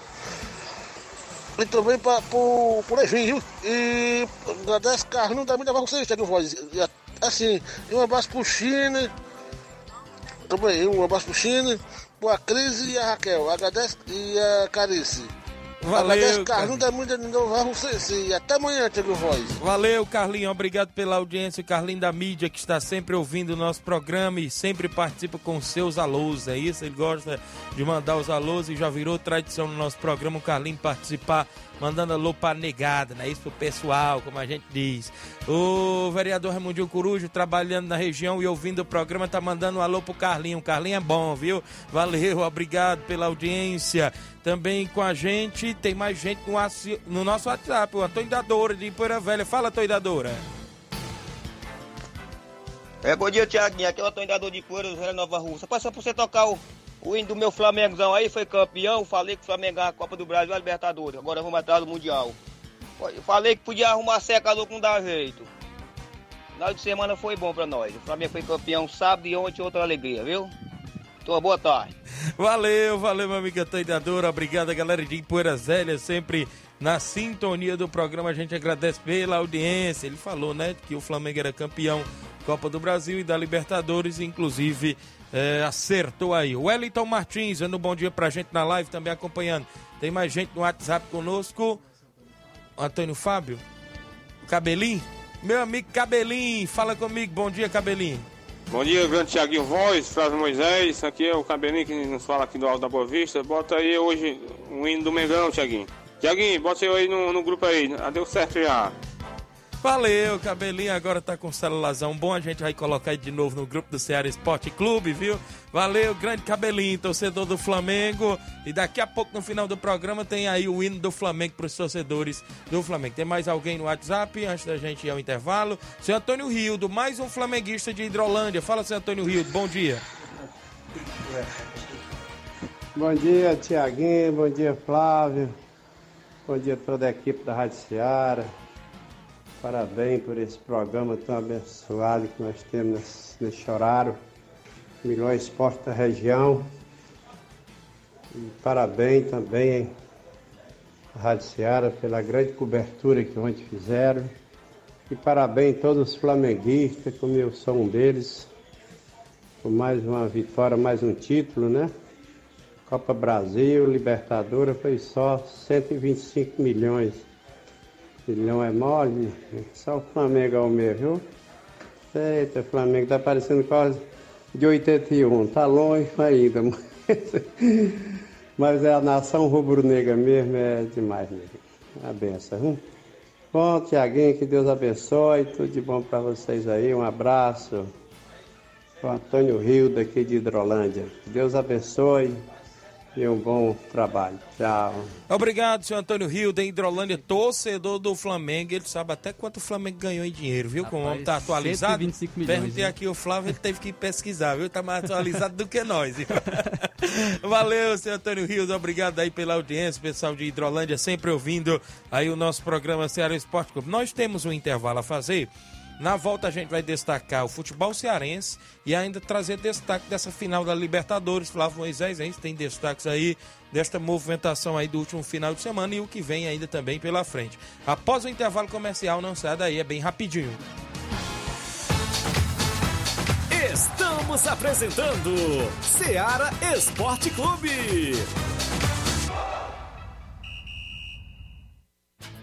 E também pra, pro, pro Levinho, viu? E agradece Carlinhos também levar vocês, Thiago Voz. E, a- assim, e um abraço pro China. Também, um abraço pro China, pro Cris e a Raquel. Agradece e a Carice. Valeu, Agradece Carlinhos da Mídia Novo vocês. E até amanhã, Thiago Voz. Valeu, Carlinho. Obrigado pela audiência. Carlinho da mídia que está sempre ouvindo o nosso programa e sempre participa com seus alôs. É isso? Ele gosta de mandar os alôs e já virou tradição no nosso programa o Carlinho participar mandando alô para negada, né? Isso pro pessoal, como a gente diz. O vereador Raimundinho Corujo trabalhando na região e ouvindo o programa tá mandando um alô pro Carlinho. O Carlinho é bom, viu? Valeu, obrigado pela audiência. Também com a gente, tem mais gente no, no nosso WhatsApp, o Antônio de Poeira Velha. Fala, Antônio. É, bom dia, Tiaguinho. Aqui é o Antônio Dador de Poeiras, Velha Nova Rússia. Passou pra você tocar o, o hino do meu Flamengozão aí, foi campeão. Falei que o Flamengo ganhou a Copa do Brasil e a Libertadores. Agora vamos atrás do Mundial. Falei que podia arrumar secador que não dá jeito. Final de semana foi bom pra nós. O Flamengo foi campeão sábado e ontem outra alegria, viu? Então, boa tarde. Valeu, valeu, meu amigo Dadora. Obrigado, galera de Poeiras Velhas, sempre na sintonia do programa. A gente agradece pela audiência. Ele falou, né, que o Flamengo era campeão Copa do Brasil e da Libertadores, inclusive é, acertou aí. Wellington Martins, dando um bom dia pra gente na live, também acompanhando. Tem mais gente no WhatsApp conosco. Antônio Fábio, Cabelinho, meu amigo Cabelinho, fala comigo. Bom dia, Cabelinho. Bom dia, grande Tiaguinho Voz, Flávio Moisés, aqui é o Cabelinho que nos fala aqui do Alto da Boa Vista. Bota aí hoje o hino do Mengão, Tiaguinho. Tiaguinho, bota eu aí no, no grupo aí, ah, deu certo já. Valeu, cabelinho agora tá com celularzão bom, a gente vai colocar aí de novo no grupo do Ceará Esporte Clube, viu? Valeu, grande cabelinho, torcedor do Flamengo. E daqui a pouco no final do programa tem aí o hino do Flamengo para os torcedores do Flamengo. Tem mais alguém no WhatsApp antes da gente ir ao intervalo? Seu Antônio Rildo, mais um flamenguista de Hidrolândia. Fala, seu Antônio Rildo, bom dia. Bom dia, Tiaguinho. Bom dia, Flávio. Bom dia a toda a equipe da Rádio Seara. Parabéns por esse programa tão abençoado que nós temos nesse, horário. Melhor esporte da região. E parabéns também à Rádio Seara pela grande cobertura que ontem fizeram. E parabéns a todos os flamenguistas, como eu sou um deles, por mais uma vitória, mais um título, né? Copa Brasil, Libertadores, foi só 125 milhões. Milhão é mole, só o Flamengo é o meu, viu? Eita, o Flamengo tá parecendo quase de 81, tá longe ainda. Mas, mas é a nação rubro-negra mesmo, é demais mesmo. A benção, viu? Bom, Tiaguinho, que Deus abençoe, tudo de bom para vocês aí, um abraço. O Antônio Rio, daqui de Hidrolândia. Deus abençoe e um bom trabalho. Tchau. Obrigado, seu Antônio Rio, da Hidrolândia, torcedor do Flamengo. Ele sabe até quanto o Flamengo ganhou em dinheiro, viu? Como o homem tá atualizado. 125 milhões, Perguntei né? aqui o Flávio, ele teve que pesquisar, viu? Tá mais atualizado do que nós. viu? Valeu, seu Antônio Rios, obrigado aí pela audiência, pessoal de Hidrolândia, sempre ouvindo aí o nosso programa Ceará Esporte Clube. Nós temos um intervalo a fazer. Na volta a gente vai destacar o futebol cearense e ainda trazer destaque dessa final da Libertadores. Flávio Moisés, a gente tem destaques aí desta movimentação aí do último final de semana e o que vem ainda também pela frente. Após o intervalo comercial, não sai daí, é bem rapidinho. Estamos apresentando Seara Esporte Clube.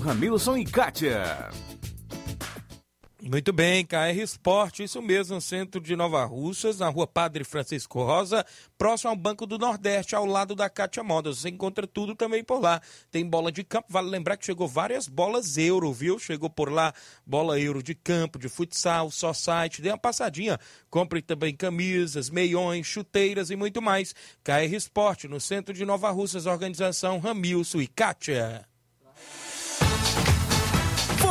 Ramilson e Kátia. Muito bem, KR Esporte, isso mesmo, centro de Nova Russas, na rua Padre Francisco Rosa, próximo ao Banco do Nordeste, ao lado da Cátia Modas. Você encontra tudo também por lá. Tem bola de campo, vale lembrar que chegou várias bolas euro, viu? Chegou por lá bola euro de campo, de futsal, só site. Dê uma passadinha. Compre também camisas, meiões, chuteiras e muito mais. KR Esporte, no centro de Nova Russas, organização Ramilson e Kátia.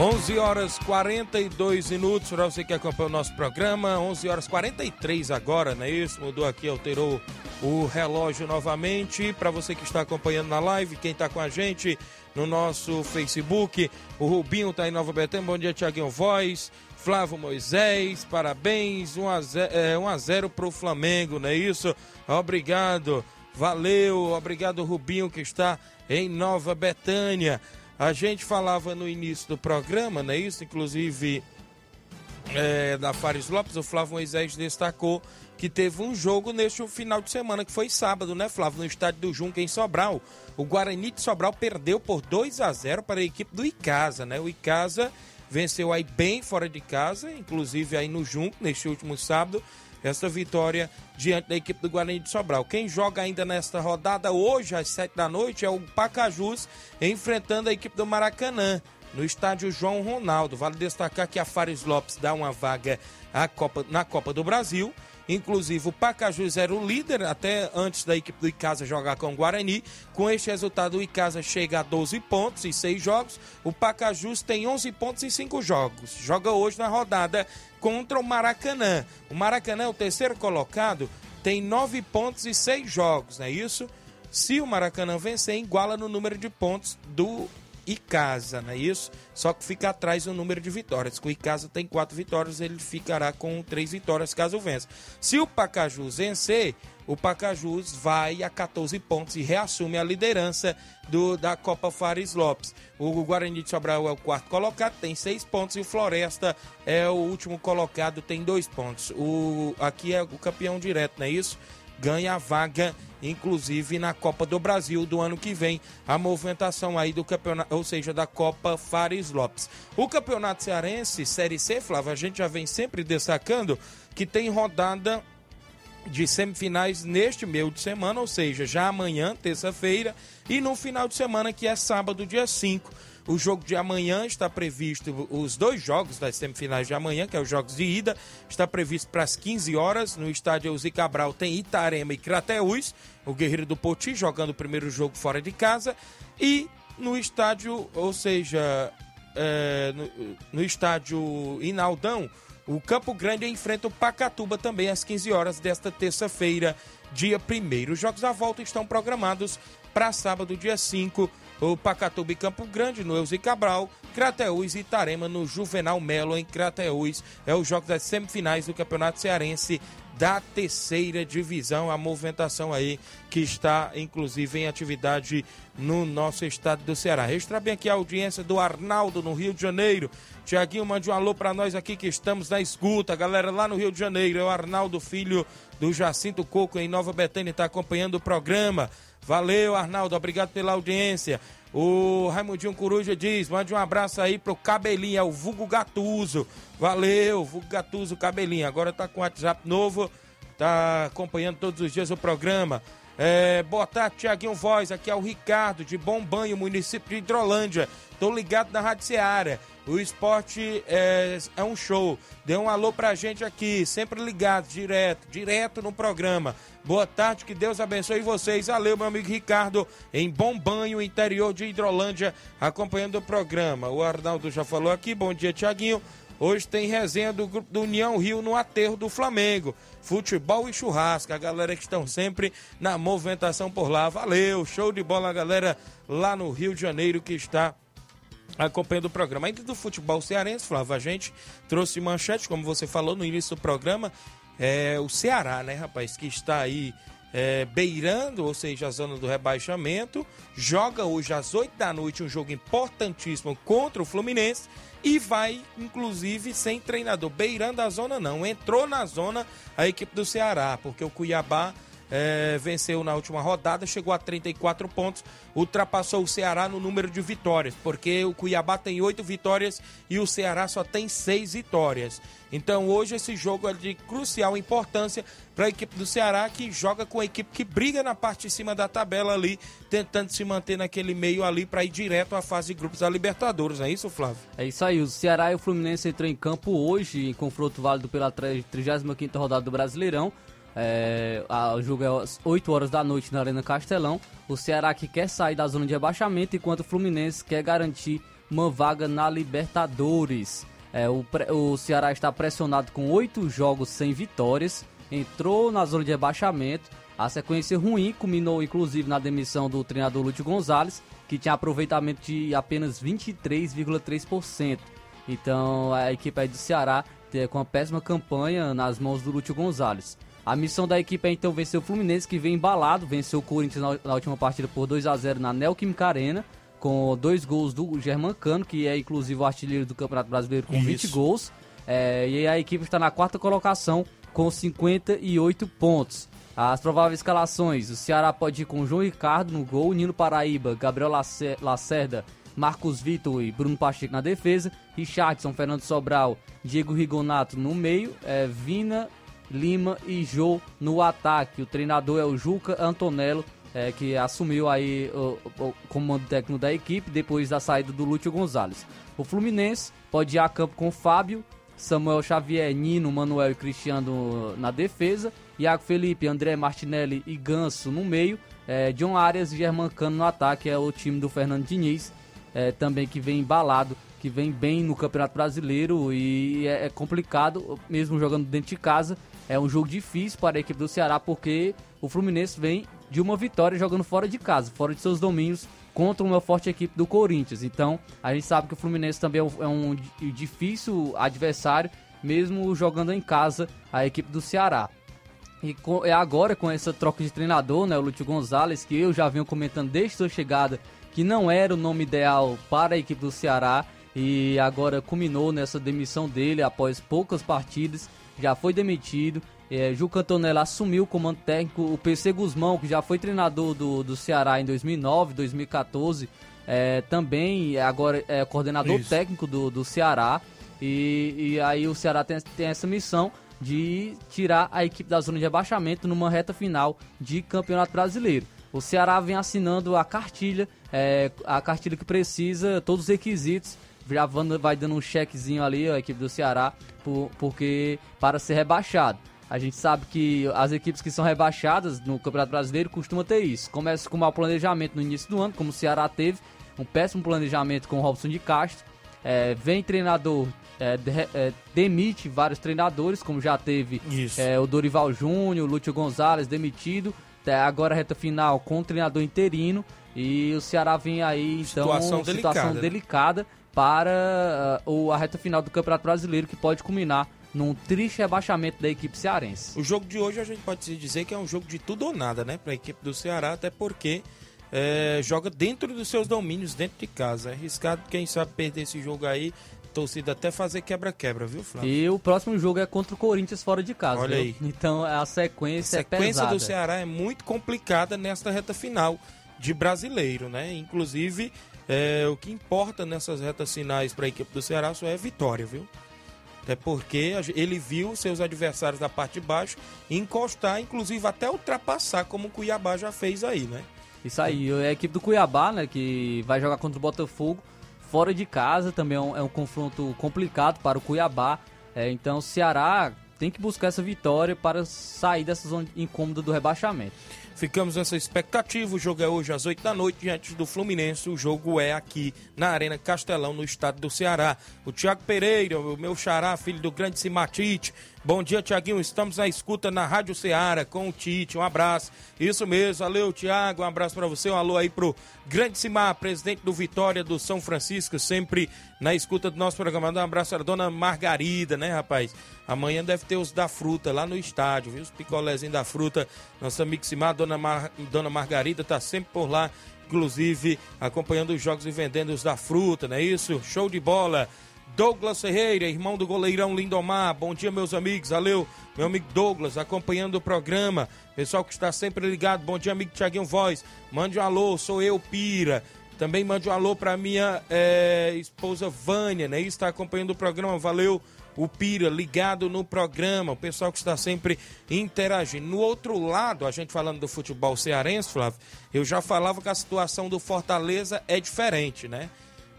11 horas 42 minutos para você que acompanha o nosso programa. 11 horas 43 agora, não é isso? Mudou aqui, alterou o relógio novamente. Para você que está acompanhando na live, quem está com a gente no nosso Facebook, o Rubinho está em Nova Betânia. Bom dia, Tiaguinho Voz. Flávio Moisés, parabéns. 1 a 0, é, 1 a 0 para o Flamengo, não é isso? Obrigado, valeu, obrigado, Rubinho, que está em Nova Betânia. A gente falava no início do programa, não é isso? Inclusive é, da Fares Lopes, o Flávio Moisés destacou que teve um jogo neste final de semana, que foi sábado, né, Flávio? No estádio do Junca, em Sobral. O Guarani de Sobral perdeu por 2 a 0 para a equipe do Icasa, né? O Icasa venceu aí bem fora de casa, inclusive aí no Junco, neste último sábado essa vitória diante da equipe do Guarani de Sobral. Quem joga ainda nesta rodada hoje, às 7 da noite, é o Pacajus enfrentando a equipe do Maracanã. No estádio João Ronaldo. Vale destacar que a Fares Lopes dá uma vaga Copa, na Copa do Brasil. Inclusive, o Pacajus era o líder até antes da equipe do Icasa jogar com o Guarani. Com este resultado, o Icasa chega a 12 pontos em 6 jogos. O Pacajus tem 11 pontos em 5 jogos. Joga hoje na rodada contra o Maracanã. O Maracanã, o terceiro colocado, tem 9 pontos e 6 jogos, não é isso? Se o Maracanã vencer, iguala no número de pontos do Icasa, não é isso? Só que fica atrás o número de vitórias. O Icasa tem quatro vitórias, ele ficará com três vitórias caso vença. Se o Pacajus vencer, o Pacajus vai a 14 pontos e reassume a liderança do, da Copa Fares Lopes. O Guarani de Sobral é o quarto colocado, tem seis pontos, e o Floresta é o último colocado, tem dois pontos. O, aqui é o campeão direto, não é isso? Ganha a vaga inclusive na Copa do Brasil do ano que vem, a movimentação aí do campeonato, ou seja, da Copa Fares Lopes. O campeonato cearense, Série C, Flávio, a gente já vem sempre destacando que tem rodada de semifinais neste meio de semana, ou seja, já amanhã, terça-feira, e no final de semana, que é sábado, dia 5. O jogo de amanhã está previsto, os dois jogos das semifinais de amanhã, que é os jogos de ida, está previsto para as 15 horas. No estádio Elzi Cabral tem Itarema e Crateús, o Guerreiro do Poti jogando o primeiro jogo fora de casa. E no estádio, ou seja, é, no, no estádio Inaldão, o Campo Grande enfrenta o Pacatuba também às 15 horas desta terça-feira, dia 1. Os jogos da volta estão programados para sábado, dia 5 o Pacatuba e Campo Grande no Elzi Cabral, Crateús e Itarema no Juvenal Melo em Crateús. É o jogo das semifinais do Campeonato Cearense da terceira divisão, a movimentação aí que está inclusive em atividade no nosso estado do Ceará. Registrar bem aqui a audiência do Arnaldo no Rio de Janeiro. Tiaguinho, mande um alô pra nós aqui que estamos na escuta. Galera lá no Rio de Janeiro, é o Arnaldo Filho do Jacinto Coco em Nova Betânia, está acompanhando o programa. Valeu, Arnaldo, obrigado pela audiência. O Raimundinho Coruja diz: mande um abraço aí pro Cabelinho, é o Vulgo Gatuso. Valeu, Vulgo Gatuso Cabelinho. Agora tá com o WhatsApp novo, tá acompanhando todos os dias o programa. É, boa tarde, Tiaguinho Voz. Aqui é o Ricardo, de Bom Banho, município de Hidrolândia. Tô ligado na Rádio Seara. O esporte é, é, um show. Dê um alô pra gente aqui, sempre ligado, direto, direto no programa. Boa tarde, que Deus abençoe vocês. Valeu, meu amigo Ricardo, em Bom Banho, interior de Hidrolândia, acompanhando o programa. O Arnaldo já falou aqui, bom dia, Tiaguinho. Hoje tem resenha do grupo do União Rio no aterro do Flamengo. Futebol e churrasco. A galera que estão sempre na movimentação por lá. Valeu, show de bola, galera lá no Rio de Janeiro que está acompanhando o programa. Ainda do futebol cearense, Flávio, a gente trouxe manchete, como você falou no início do programa, é, o Ceará, né, rapaz, que está aí é, beirando, ou seja, a zona do rebaixamento, joga hoje às 8 da noite um jogo importantíssimo contra o Fluminense e vai, inclusive, sem treinador, beirando a zona não, entrou na zona a equipe do Ceará, porque o Cuiabá é, venceu na última rodada, chegou a 34 pontos, ultrapassou o Ceará no número de vitórias, porque o Cuiabá tem oito vitórias e o Ceará só tem seis vitórias. Então hoje esse jogo é de crucial importância para a equipe do Ceará, que joga com a equipe que briga na parte de cima da tabela ali, tentando se manter naquele meio ali para ir direto à fase de grupos da Libertadores, não é isso, Flávio? É isso aí, o Ceará e o Fluminense entram em campo hoje, em confronto válido pela 35ª rodada do Brasileirão. É, a, o jogo é às 8 horas da noite na Arena Castelão. O Ceará que quer sair da zona de rebaixamento, enquanto o Fluminense quer garantir uma vaga na Libertadores. É, o, o Ceará está pressionado com 8 jogos sem vitórias, entrou na zona de rebaixamento. A sequência ruim culminou inclusive na demissão do treinador Lúcio Gonzalez, que tinha aproveitamento de apenas 23,3%. Então a equipe do Ceará com uma péssima campanha nas mãos do Lúcio Gonzalez. A missão da equipe é então vencer o Fluminense, que vem embalado, venceu o Corinthians na, última partida por 2 a 0 na Neoquímica Arena, com dois gols do Germancano, que é inclusive o artilheiro do Campeonato Brasileiro com Isso. 20 gols. É, e a equipe está na quarta colocação com 58 pontos. As prováveis escalações: o Ceará pode ir com João Ricardo no gol, Nino Paraíba, Gabriel Lacerda, Marcos Vitor e Bruno Pacheco na defesa, Richardson, Fernando Sobral, Diego Rigonato no meio, é, Vina, Lima e Jô no ataque. O treinador é o Juca Antonello, é, que assumiu aí o, o, comando técnico da equipe depois da saída do Lúcio Gonzalez. O Fluminense pode ir a campo com Fábio, Samuel Xavier, Nino, Manuel e Cristiano na defesa, Iago Felipe, André Martinelli e Ganso no meio, é, John Arias e Germancano no ataque, é o time do Fernando Diniz, é, também que vem embalado que vem bem no Campeonato Brasileiro e é, é complicado, mesmo jogando dentro de casa, é um jogo difícil para a equipe do Ceará porque o Fluminense vem de uma vitória jogando fora de casa, fora de seus domínios, contra uma forte equipe do Corinthians. Então, a gente sabe que o Fluminense também é um é difícil adversário, mesmo jogando em casa a equipe do Ceará. E é agora com essa troca de treinador, né, o Lúcio Gonzalez, que eu já venho comentando desde sua chegada que não era o nome ideal para a equipe do Ceará e agora culminou nessa demissão dele após poucas partidas já foi demitido. É, Ju Cantonella assumiu o comando técnico. O PC Guzmão, que já foi treinador do, do Ceará em 2009, 2014, é, também agora é coordenador Isso. técnico do, do Ceará. E, e aí o Ceará tem, tem essa missão de tirar a equipe da zona de rebaixamento numa reta final de Campeonato Brasileiro. O Ceará vem assinando a cartilha, é, a cartilha que precisa, todos os requisitos já vai dando um chequezinho ali, a equipe do Ceará, por, porque para ser rebaixado. A gente sabe que as equipes que são rebaixadas no Campeonato Brasileiro costumam ter isso. Começa com mau planejamento no início do ano, como o Ceará teve, um péssimo planejamento com o Robson de Castro. É, vem treinador, é, de, é, demite vários treinadores, como já teve é, o Dorival Júnior, o Lúcio Gonzalez demitido. Agora reta final com o treinador interino. E o Ceará vem aí, então, situação, situação delicada. Né? delicada para uh, a reta final do Campeonato Brasileiro, que pode culminar num triste rebaixamento da equipe cearense. O jogo de hoje a gente pode dizer que é um jogo de tudo ou nada, né, para a equipe do Ceará, até porque é, joga dentro dos seus domínios, dentro de casa. É arriscado, quem sabe, perder esse jogo aí, torcida até fazer quebra-quebra, viu, Flávio? E o próximo jogo é contra o Corinthians fora de casa. Olha viu? aí. Então a sequência, A é sequência pesada. do Ceará é muito complicada nesta reta final de brasileiro, né? Inclusive, é, o que importa nessas retas finais para a equipe do Ceará só é vitória, viu? Até porque ele viu seus adversários da parte de baixo encostar, inclusive até ultrapassar, como o Cuiabá já fez aí, né? Isso aí, é a equipe do Cuiabá, né, que vai jogar contra o Botafogo fora de casa, também é um, é um confronto complicado para o Cuiabá. É, então o Ceará tem que buscar essa vitória para sair dessa zona incômoda do rebaixamento. Ficamos nessa expectativa. O jogo é hoje às 8 da noite diante do Fluminense. O jogo é aqui na Arena Castelão, no estado do Ceará. O Tiago Pereira, o meu xará, filho do grande Simatite. Bom dia, Tiaguinho. Estamos na escuta na Rádio Ceará com o Tite. Um abraço. Isso mesmo. Valeu, Tiago. Um abraço para você. Um alô aí pro grande Simar, presidente do Vitória do São Francisco, sempre na escuta do nosso programa. Um abraço para dona Margarida, né, rapaz? Amanhã deve ter os da fruta lá no estádio, viu? Os picolézinhos da fruta. Nossa amiga Simar, dona, Mar... dona Margarida, tá sempre por lá, inclusive acompanhando os jogos e vendendo os da fruta, não é isso? Show de bola. Douglas Ferreira, irmão do goleirão Lindomar. Bom dia, meus amigos. Valeu, meu amigo Douglas, acompanhando o programa. Pessoal que está sempre ligado. Bom dia, amigo Tiaguinho Voz. Mande um alô, sou eu, Pira. Também mande um alô para minha eh, esposa Vânia, né? Está acompanhando o programa. Valeu, o Pira, ligado no programa. O pessoal que está sempre interagindo. No outro lado, a gente falando do futebol cearense, Flávio, eu já falava que a situação do Fortaleza é diferente, né?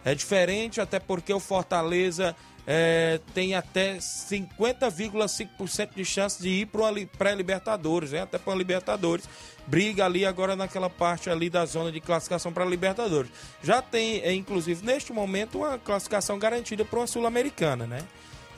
É diferente, até porque o Fortaleza é, tem até 50,5% de chance de ir para uma pré-Libertadores, né? até para a Libertadores. Briga ali agora naquela parte ali da zona de classificação para a Libertadores. Já tem, é, inclusive, neste momento, uma classificação garantida para uma Sul-Americana, né?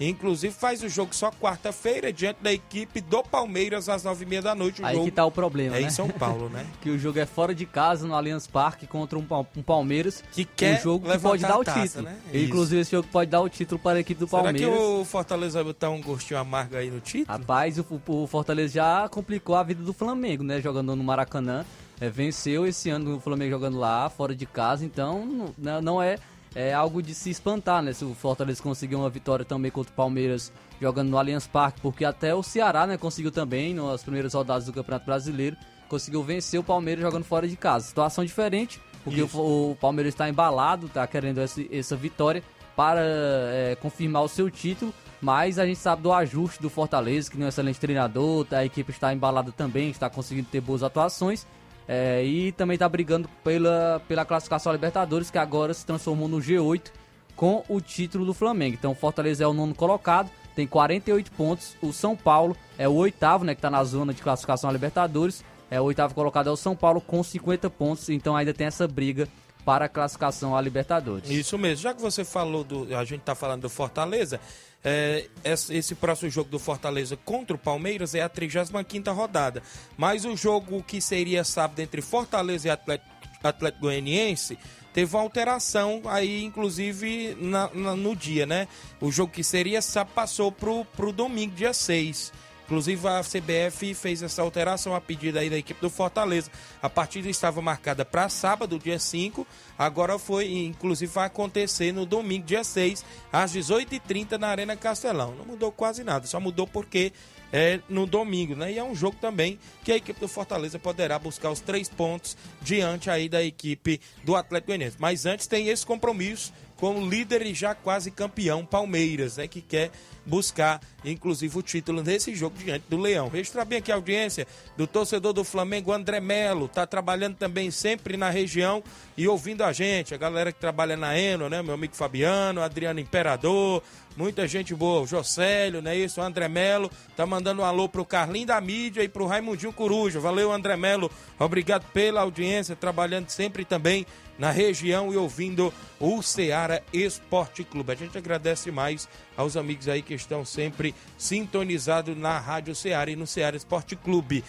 Inclusive faz o jogo só quarta-feira diante da equipe do Palmeiras às nove e meia da noite. O Aí jogo que tá o problema, é né? em São Paulo, né? que o jogo é fora de casa, no Allianz Parque, contra um, um Palmeiras. Que quer um jogo que pode dar o taça, título. né? Inclusive, esse jogo pode dar o título para a equipe do Será Palmeiras. que o Fortaleza vai botar um gostinho amargo aí no título? Rapaz, o, o Fortaleza já complicou a vida do Flamengo, né? Jogando no Maracanã. É, venceu esse ano o Flamengo jogando lá, fora de casa. Então, não- não, não é, é algo de se espantar, né? Se o Fortaleza conseguir uma vitória também contra o Palmeiras jogando no Allianz Parque. Porque até o Ceará, né? Conseguiu também, nas primeiras rodadas do Campeonato Brasileiro, conseguiu vencer o Palmeiras jogando fora de casa. Situação diferente, porque o, o Palmeiras está embalado, está querendo essa, essa vitória para é, confirmar o seu título. Mas a gente sabe do ajuste do Fortaleza, que não é um excelente treinador, a equipe está embalada também, está conseguindo ter boas atuações. É, e também está brigando pela, pela classificação à Libertadores, que agora se transformou no G8 com o título do Flamengo. Então o Fortaleza é o nono colocado, tem 48 pontos. O São Paulo é o oitavo, né, que está na zona de classificação à Libertadores. É o oitavo colocado é o São Paulo com 50 pontos, então ainda tem essa briga para a classificação à Libertadores. Isso mesmo. Já que você falou do. A gente tá falando do Fortaleza. É, esse, próximo jogo do Fortaleza contra o Palmeiras é a 35 rodada. Mas o jogo que seria sábado entre Fortaleza e Atlético, Atlético Goianiense teve uma alteração aí, inclusive, na- na- no dia, né? O jogo que seria sábado passou pro, pro domingo, dia 6. Inclusive a CBF fez essa alteração a pedido aí da equipe do Fortaleza. A partida estava marcada para sábado, dia 5. Agora foi, inclusive vai acontecer no domingo, dia 6, às 18h30 na Arena Castelão. Não mudou quase nada, só mudou porque é no domingo, né? E é um jogo também que a equipe do Fortaleza poderá buscar os três pontos diante aí da equipe do Atlético Goianiense. Mas antes tem esse compromisso com o líder e já quase campeão Palmeiras, né? Que quer buscar, inclusive, o título nesse jogo diante do Leão. Registrar bem aqui a audiência do torcedor do Flamengo, André Melo, tá trabalhando também sempre na região e ouvindo a gente, a galera que trabalha na Eno, né? Meu amigo Fabiano, Adriano Imperador, muita gente boa, o Jocélio, né? Isso, o André Melo, tá mandando um alô pro Carlinho da Mídia e pro Raimundinho Coruja. Valeu, André Melo, obrigado pela audiência, trabalhando sempre também na região e ouvindo o Ceará Esporte Clube. A gente agradece mais aos amigos aí que estão sempre sintonizados na Rádio Ceará e no Ceará Esporte Clube.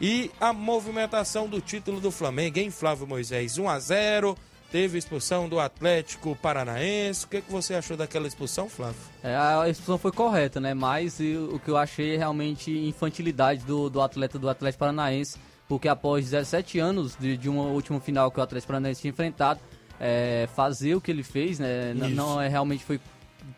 E a movimentação do título do Flamengo, hein, Flávio Moisés? 1 a 0 teve expulsão do Atlético Paranaense. O que, que você achou daquela expulsão, Flávio? É, a expulsão foi correta, né? Mas o que eu achei é realmente infantilidade do, do atleta do Atlético Paranaense, porque após 17 anos de, de uma última final que o Atlético Paranaense tinha enfrentado, é, fazer o que ele fez, né? Isso. Não é realmente foi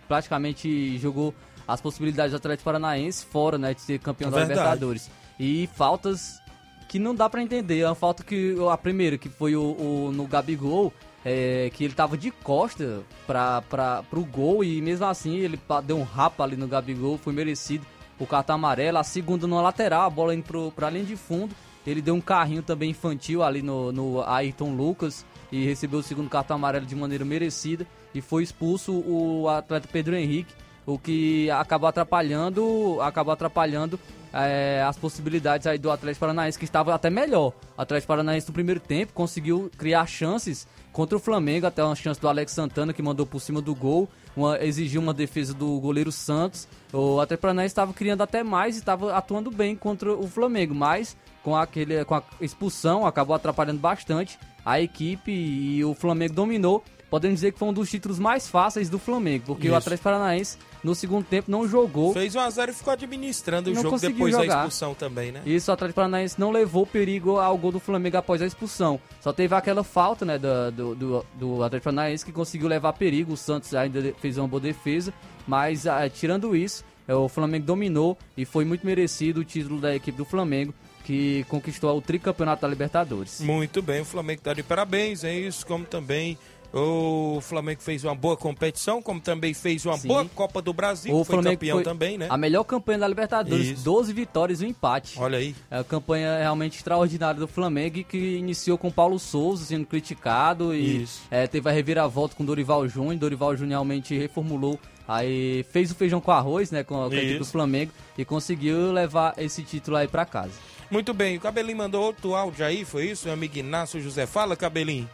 praticamente jogou as possibilidades do Atlético Paranaense fora, né, de ser campeão É da. Libertadores. E faltas que não dá pra entender. É uma falta que a primeira, que foi o, o- no Gabigol, é, que ele tava de costa pra, pro gol e mesmo assim ele deu um rapa ali no Gabigol, foi merecido o cartão amarelo. A segunda no lateral, a bola indo pro, pra linha de fundo. Ele deu um carrinho também infantil ali no, no Ayrton Lucas e recebeu o segundo cartão amarelo de maneira merecida e foi expulso o atleta Pedro Henrique, o que acabou atrapalhando, acabou atrapalhando é, as possibilidades aí do Atlético Paranaense, que estava até melhor. O Atlético Paranaense no primeiro tempo conseguiu criar chances contra o Flamengo, até uma chance do Alex Santana que mandou por cima do gol, uma, exigiu uma defesa do goleiro Santos. O Atlético Paranaense estava criando até mais e estava atuando bem contra o Flamengo, mas com, aquele, com a expulsão acabou atrapalhando bastante a equipe e o Flamengo dominou. Podemos dizer que foi um dos títulos mais fáceis do Flamengo, porque o Isso. Atlético Paranaense no segundo tempo não jogou. Fez 1x0 e ficou administrando o Não jogo conseguiu depois da jogar. expulsão também, né? Isso, o Atlético Paranaense não levou perigo ao gol do Flamengo após a expulsão. Só teve aquela falta, né, do, do, do, Atlético Paranaense que conseguiu levar perigo. O Santos ainda fez uma boa defesa, mas ah, tirando isso, eh, o Flamengo dominou e foi muito merecido o título da equipe do Flamengo, que conquistou o tricampeonato da Libertadores. Muito bem, o Flamengo está de parabéns, é isso, como também o Flamengo fez uma boa competição, como também fez uma Sim. boa Copa do Brasil, O foi Flamengo campeão foi também, né? A melhor campanha da Libertadores, Isso. 12 vitórias e um empate. Olha aí. É uma campanha realmente extraordinária do Flamengo que iniciou com Paulo Souza sendo criticado e é, teve a reviravolta com Dorival Júnior. Dorival Júnior realmente reformulou, aí fez o feijão com arroz, né, com a, a equipe do. Flamengo e conseguiu levar esse título aí pra casa. Muito bem, o Cabelinho mandou outro áudio aí, foi isso? Meu amigo Inácio José, fala Cabelinho.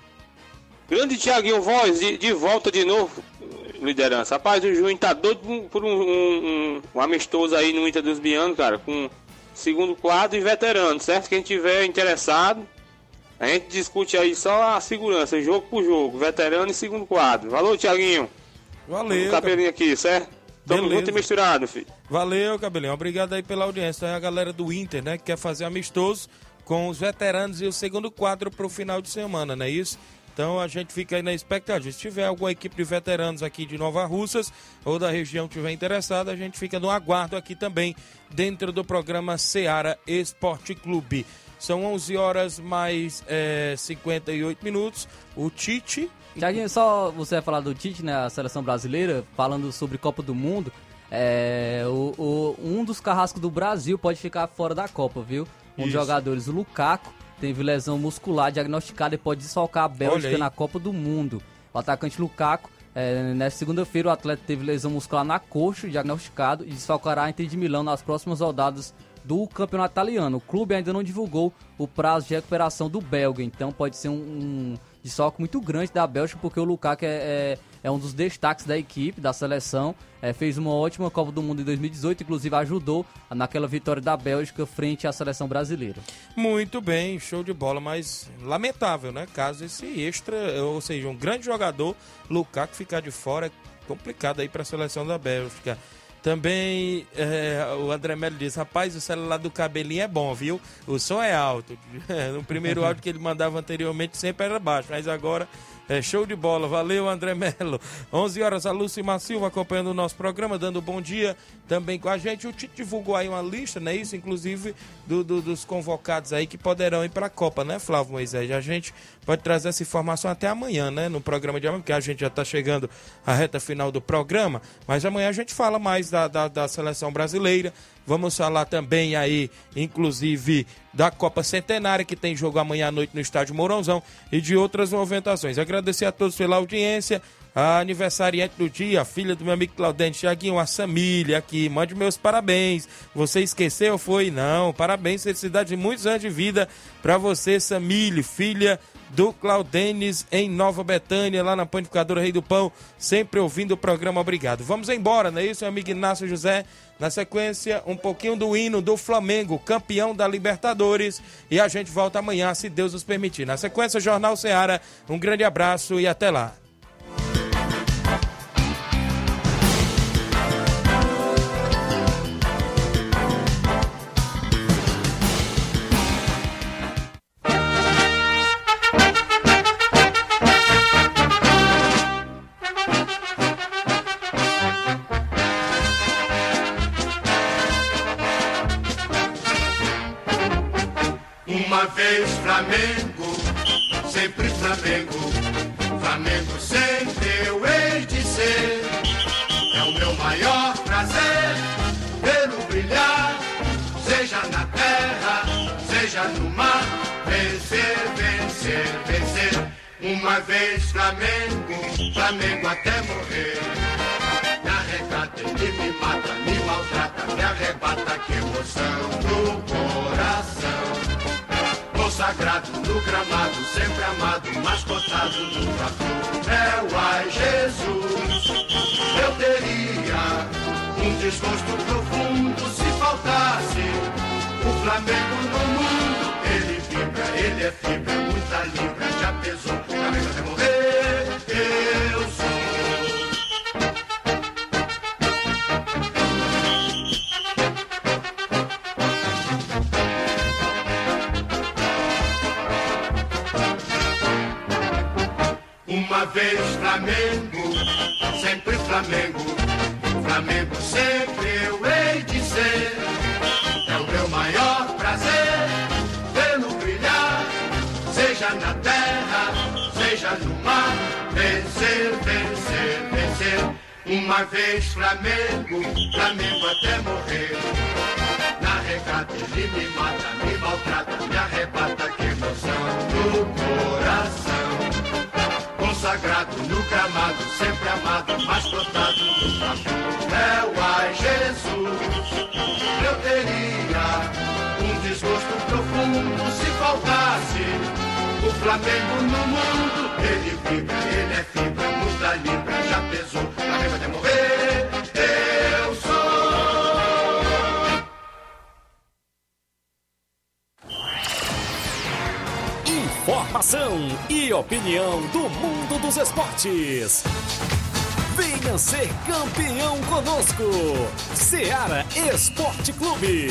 Grande Tiaguinho Voz, de, de volta de novo, liderança. Rapaz, o Juninho tá doido por um- um, um- um- um amistoso aí no Inter dos Bianos, cara, com segundo quadro e veterano, certo? Quem tiver interessado, a gente discute aí só a segurança, jogo por jogo, veterano e segundo quadro. Valeu, Tiaguinho. Valeu. O cabelinho aqui, certo? Tamo Beleza. junto e misturado, filho. Valeu, Cabelinho. Obrigado aí pela audiência. É a galera do Inter, né? Que quer fazer amistoso com os veteranos e o segundo quadro pro final de semana, não é isso? Então a gente fica aí na expectativa. Se tiver alguma equipe de veteranos aqui de Nova Russas ou da região que tiver interessada, a gente fica no aguardo aqui também dentro do programa Seara Esporte Clube. São 11 horas mais eh, 58 minutos. O Tite Tiaguinho, só você vai falar do Tite, né, a seleção brasileira, falando sobre Copa do Mundo. É, o, o- um dos carrascos do Brasil pode ficar fora da Copa, viu? Um dos jogadores, o Lukaku, teve lesão muscular diagnosticada e pode desfalcar a Bélgica na Copa do Mundo. O atacante Lukaku, é, nesta segunda-feira, o atleta teve lesão muscular na coxa, diagnosticado, e desfalcará a Inter de Milão nas próximas rodadas do campeonato italiano. O clube ainda não divulgou o prazo de recuperação do belga, então pode ser um, um desfalque muito grande da Bélgica, porque o Lukaku é, é, é um dos destaques da equipe, da seleção. É, fez uma ótima Copa do Mundo em 2018, inclusive ajudou naquela vitória da Bélgica frente à seleção brasileira. Muito bem, show de bola, mas lamentável, né? Caso esse extra, ou seja, um grande jogador, Lukaku ficar de fora, é complicado aí para a seleção da Bélgica. Também é, o André Melo diz: rapaz, o celular do cabelinho é bom, viu? O som é alto. No primeiro áudio que ele mandava anteriormente sempre era baixo, mas agora é show de bola. Valeu, André Melo. 11 horas, a Lúcia Silva acompanhando o nosso programa, dando bom dia também com a gente. O Tite divulgou aí uma lista, né? Isso, inclusive, do- do- dos convocados aí que poderão ir para a Copa, né, Flávio Moisés? A gente pode trazer essa informação até amanhã, né? No programa de amanhã, porque a gente já está chegando à reta final do programa. Mas amanhã a gente fala mais da, da, da seleção brasileira. Vamos falar também aí, inclusive, da Copa Centenária, que tem jogo amanhã à noite no Estádio Mourãozão, e de outras movimentações. Agradecer a todos pela audiência. A aniversariante do dia, a filha do meu amigo Claudente Thiaguinho, a Samília aqui, mande meus parabéns. Você esqueceu? Foi? Não. Parabéns, felicidade de muitos anos de vida para você, Samília, filha do Claudenes em Nova Betânia, lá na Panificadora Rei do Pão, sempre ouvindo o programa. Obrigado. Vamos embora, não é isso, meu amigo Inácio José? Na sequência, um pouquinho do hino do Flamengo, campeão da Libertadores. E a gente volta amanhã, se Deus nos permitir. Na sequência, Jornal Ceará. Um grande abraço e até lá. Vez Flamengo, Flamengo até morrer. Me arrecata, ele me mata, me maltrata, me arrebata, que emoção no coração. Consagrado no gramado, sempre amado, mascotado no trator. É o ai Jesus, eu teria um desgosto profundo se faltasse o Flamengo no mundo. Ele é fibra, muita libra, já pesou, Flamengo até morrer. Eu sou. Uma vez Flamengo, sempre Flamengo. Flamengo sempre eu hei de ser. Uma vez Flamengo, Flamengo até morrer. Na regata ele me mata, me maltrata, me arrebata, que emoção no coração. Consagrado no gramado, sempre amado, mas plantado no campo. É o ai Jesus, eu teria um desgosto profundo se faltasse o Flamengo no mundo. Ele vibra, ele é fibra, muda libra, já pesou, Flamengo até morrer. Eu sou. Informação e opinião do mundo dos esportes. Venha ser campeão conosco. Seara Esporte Clube.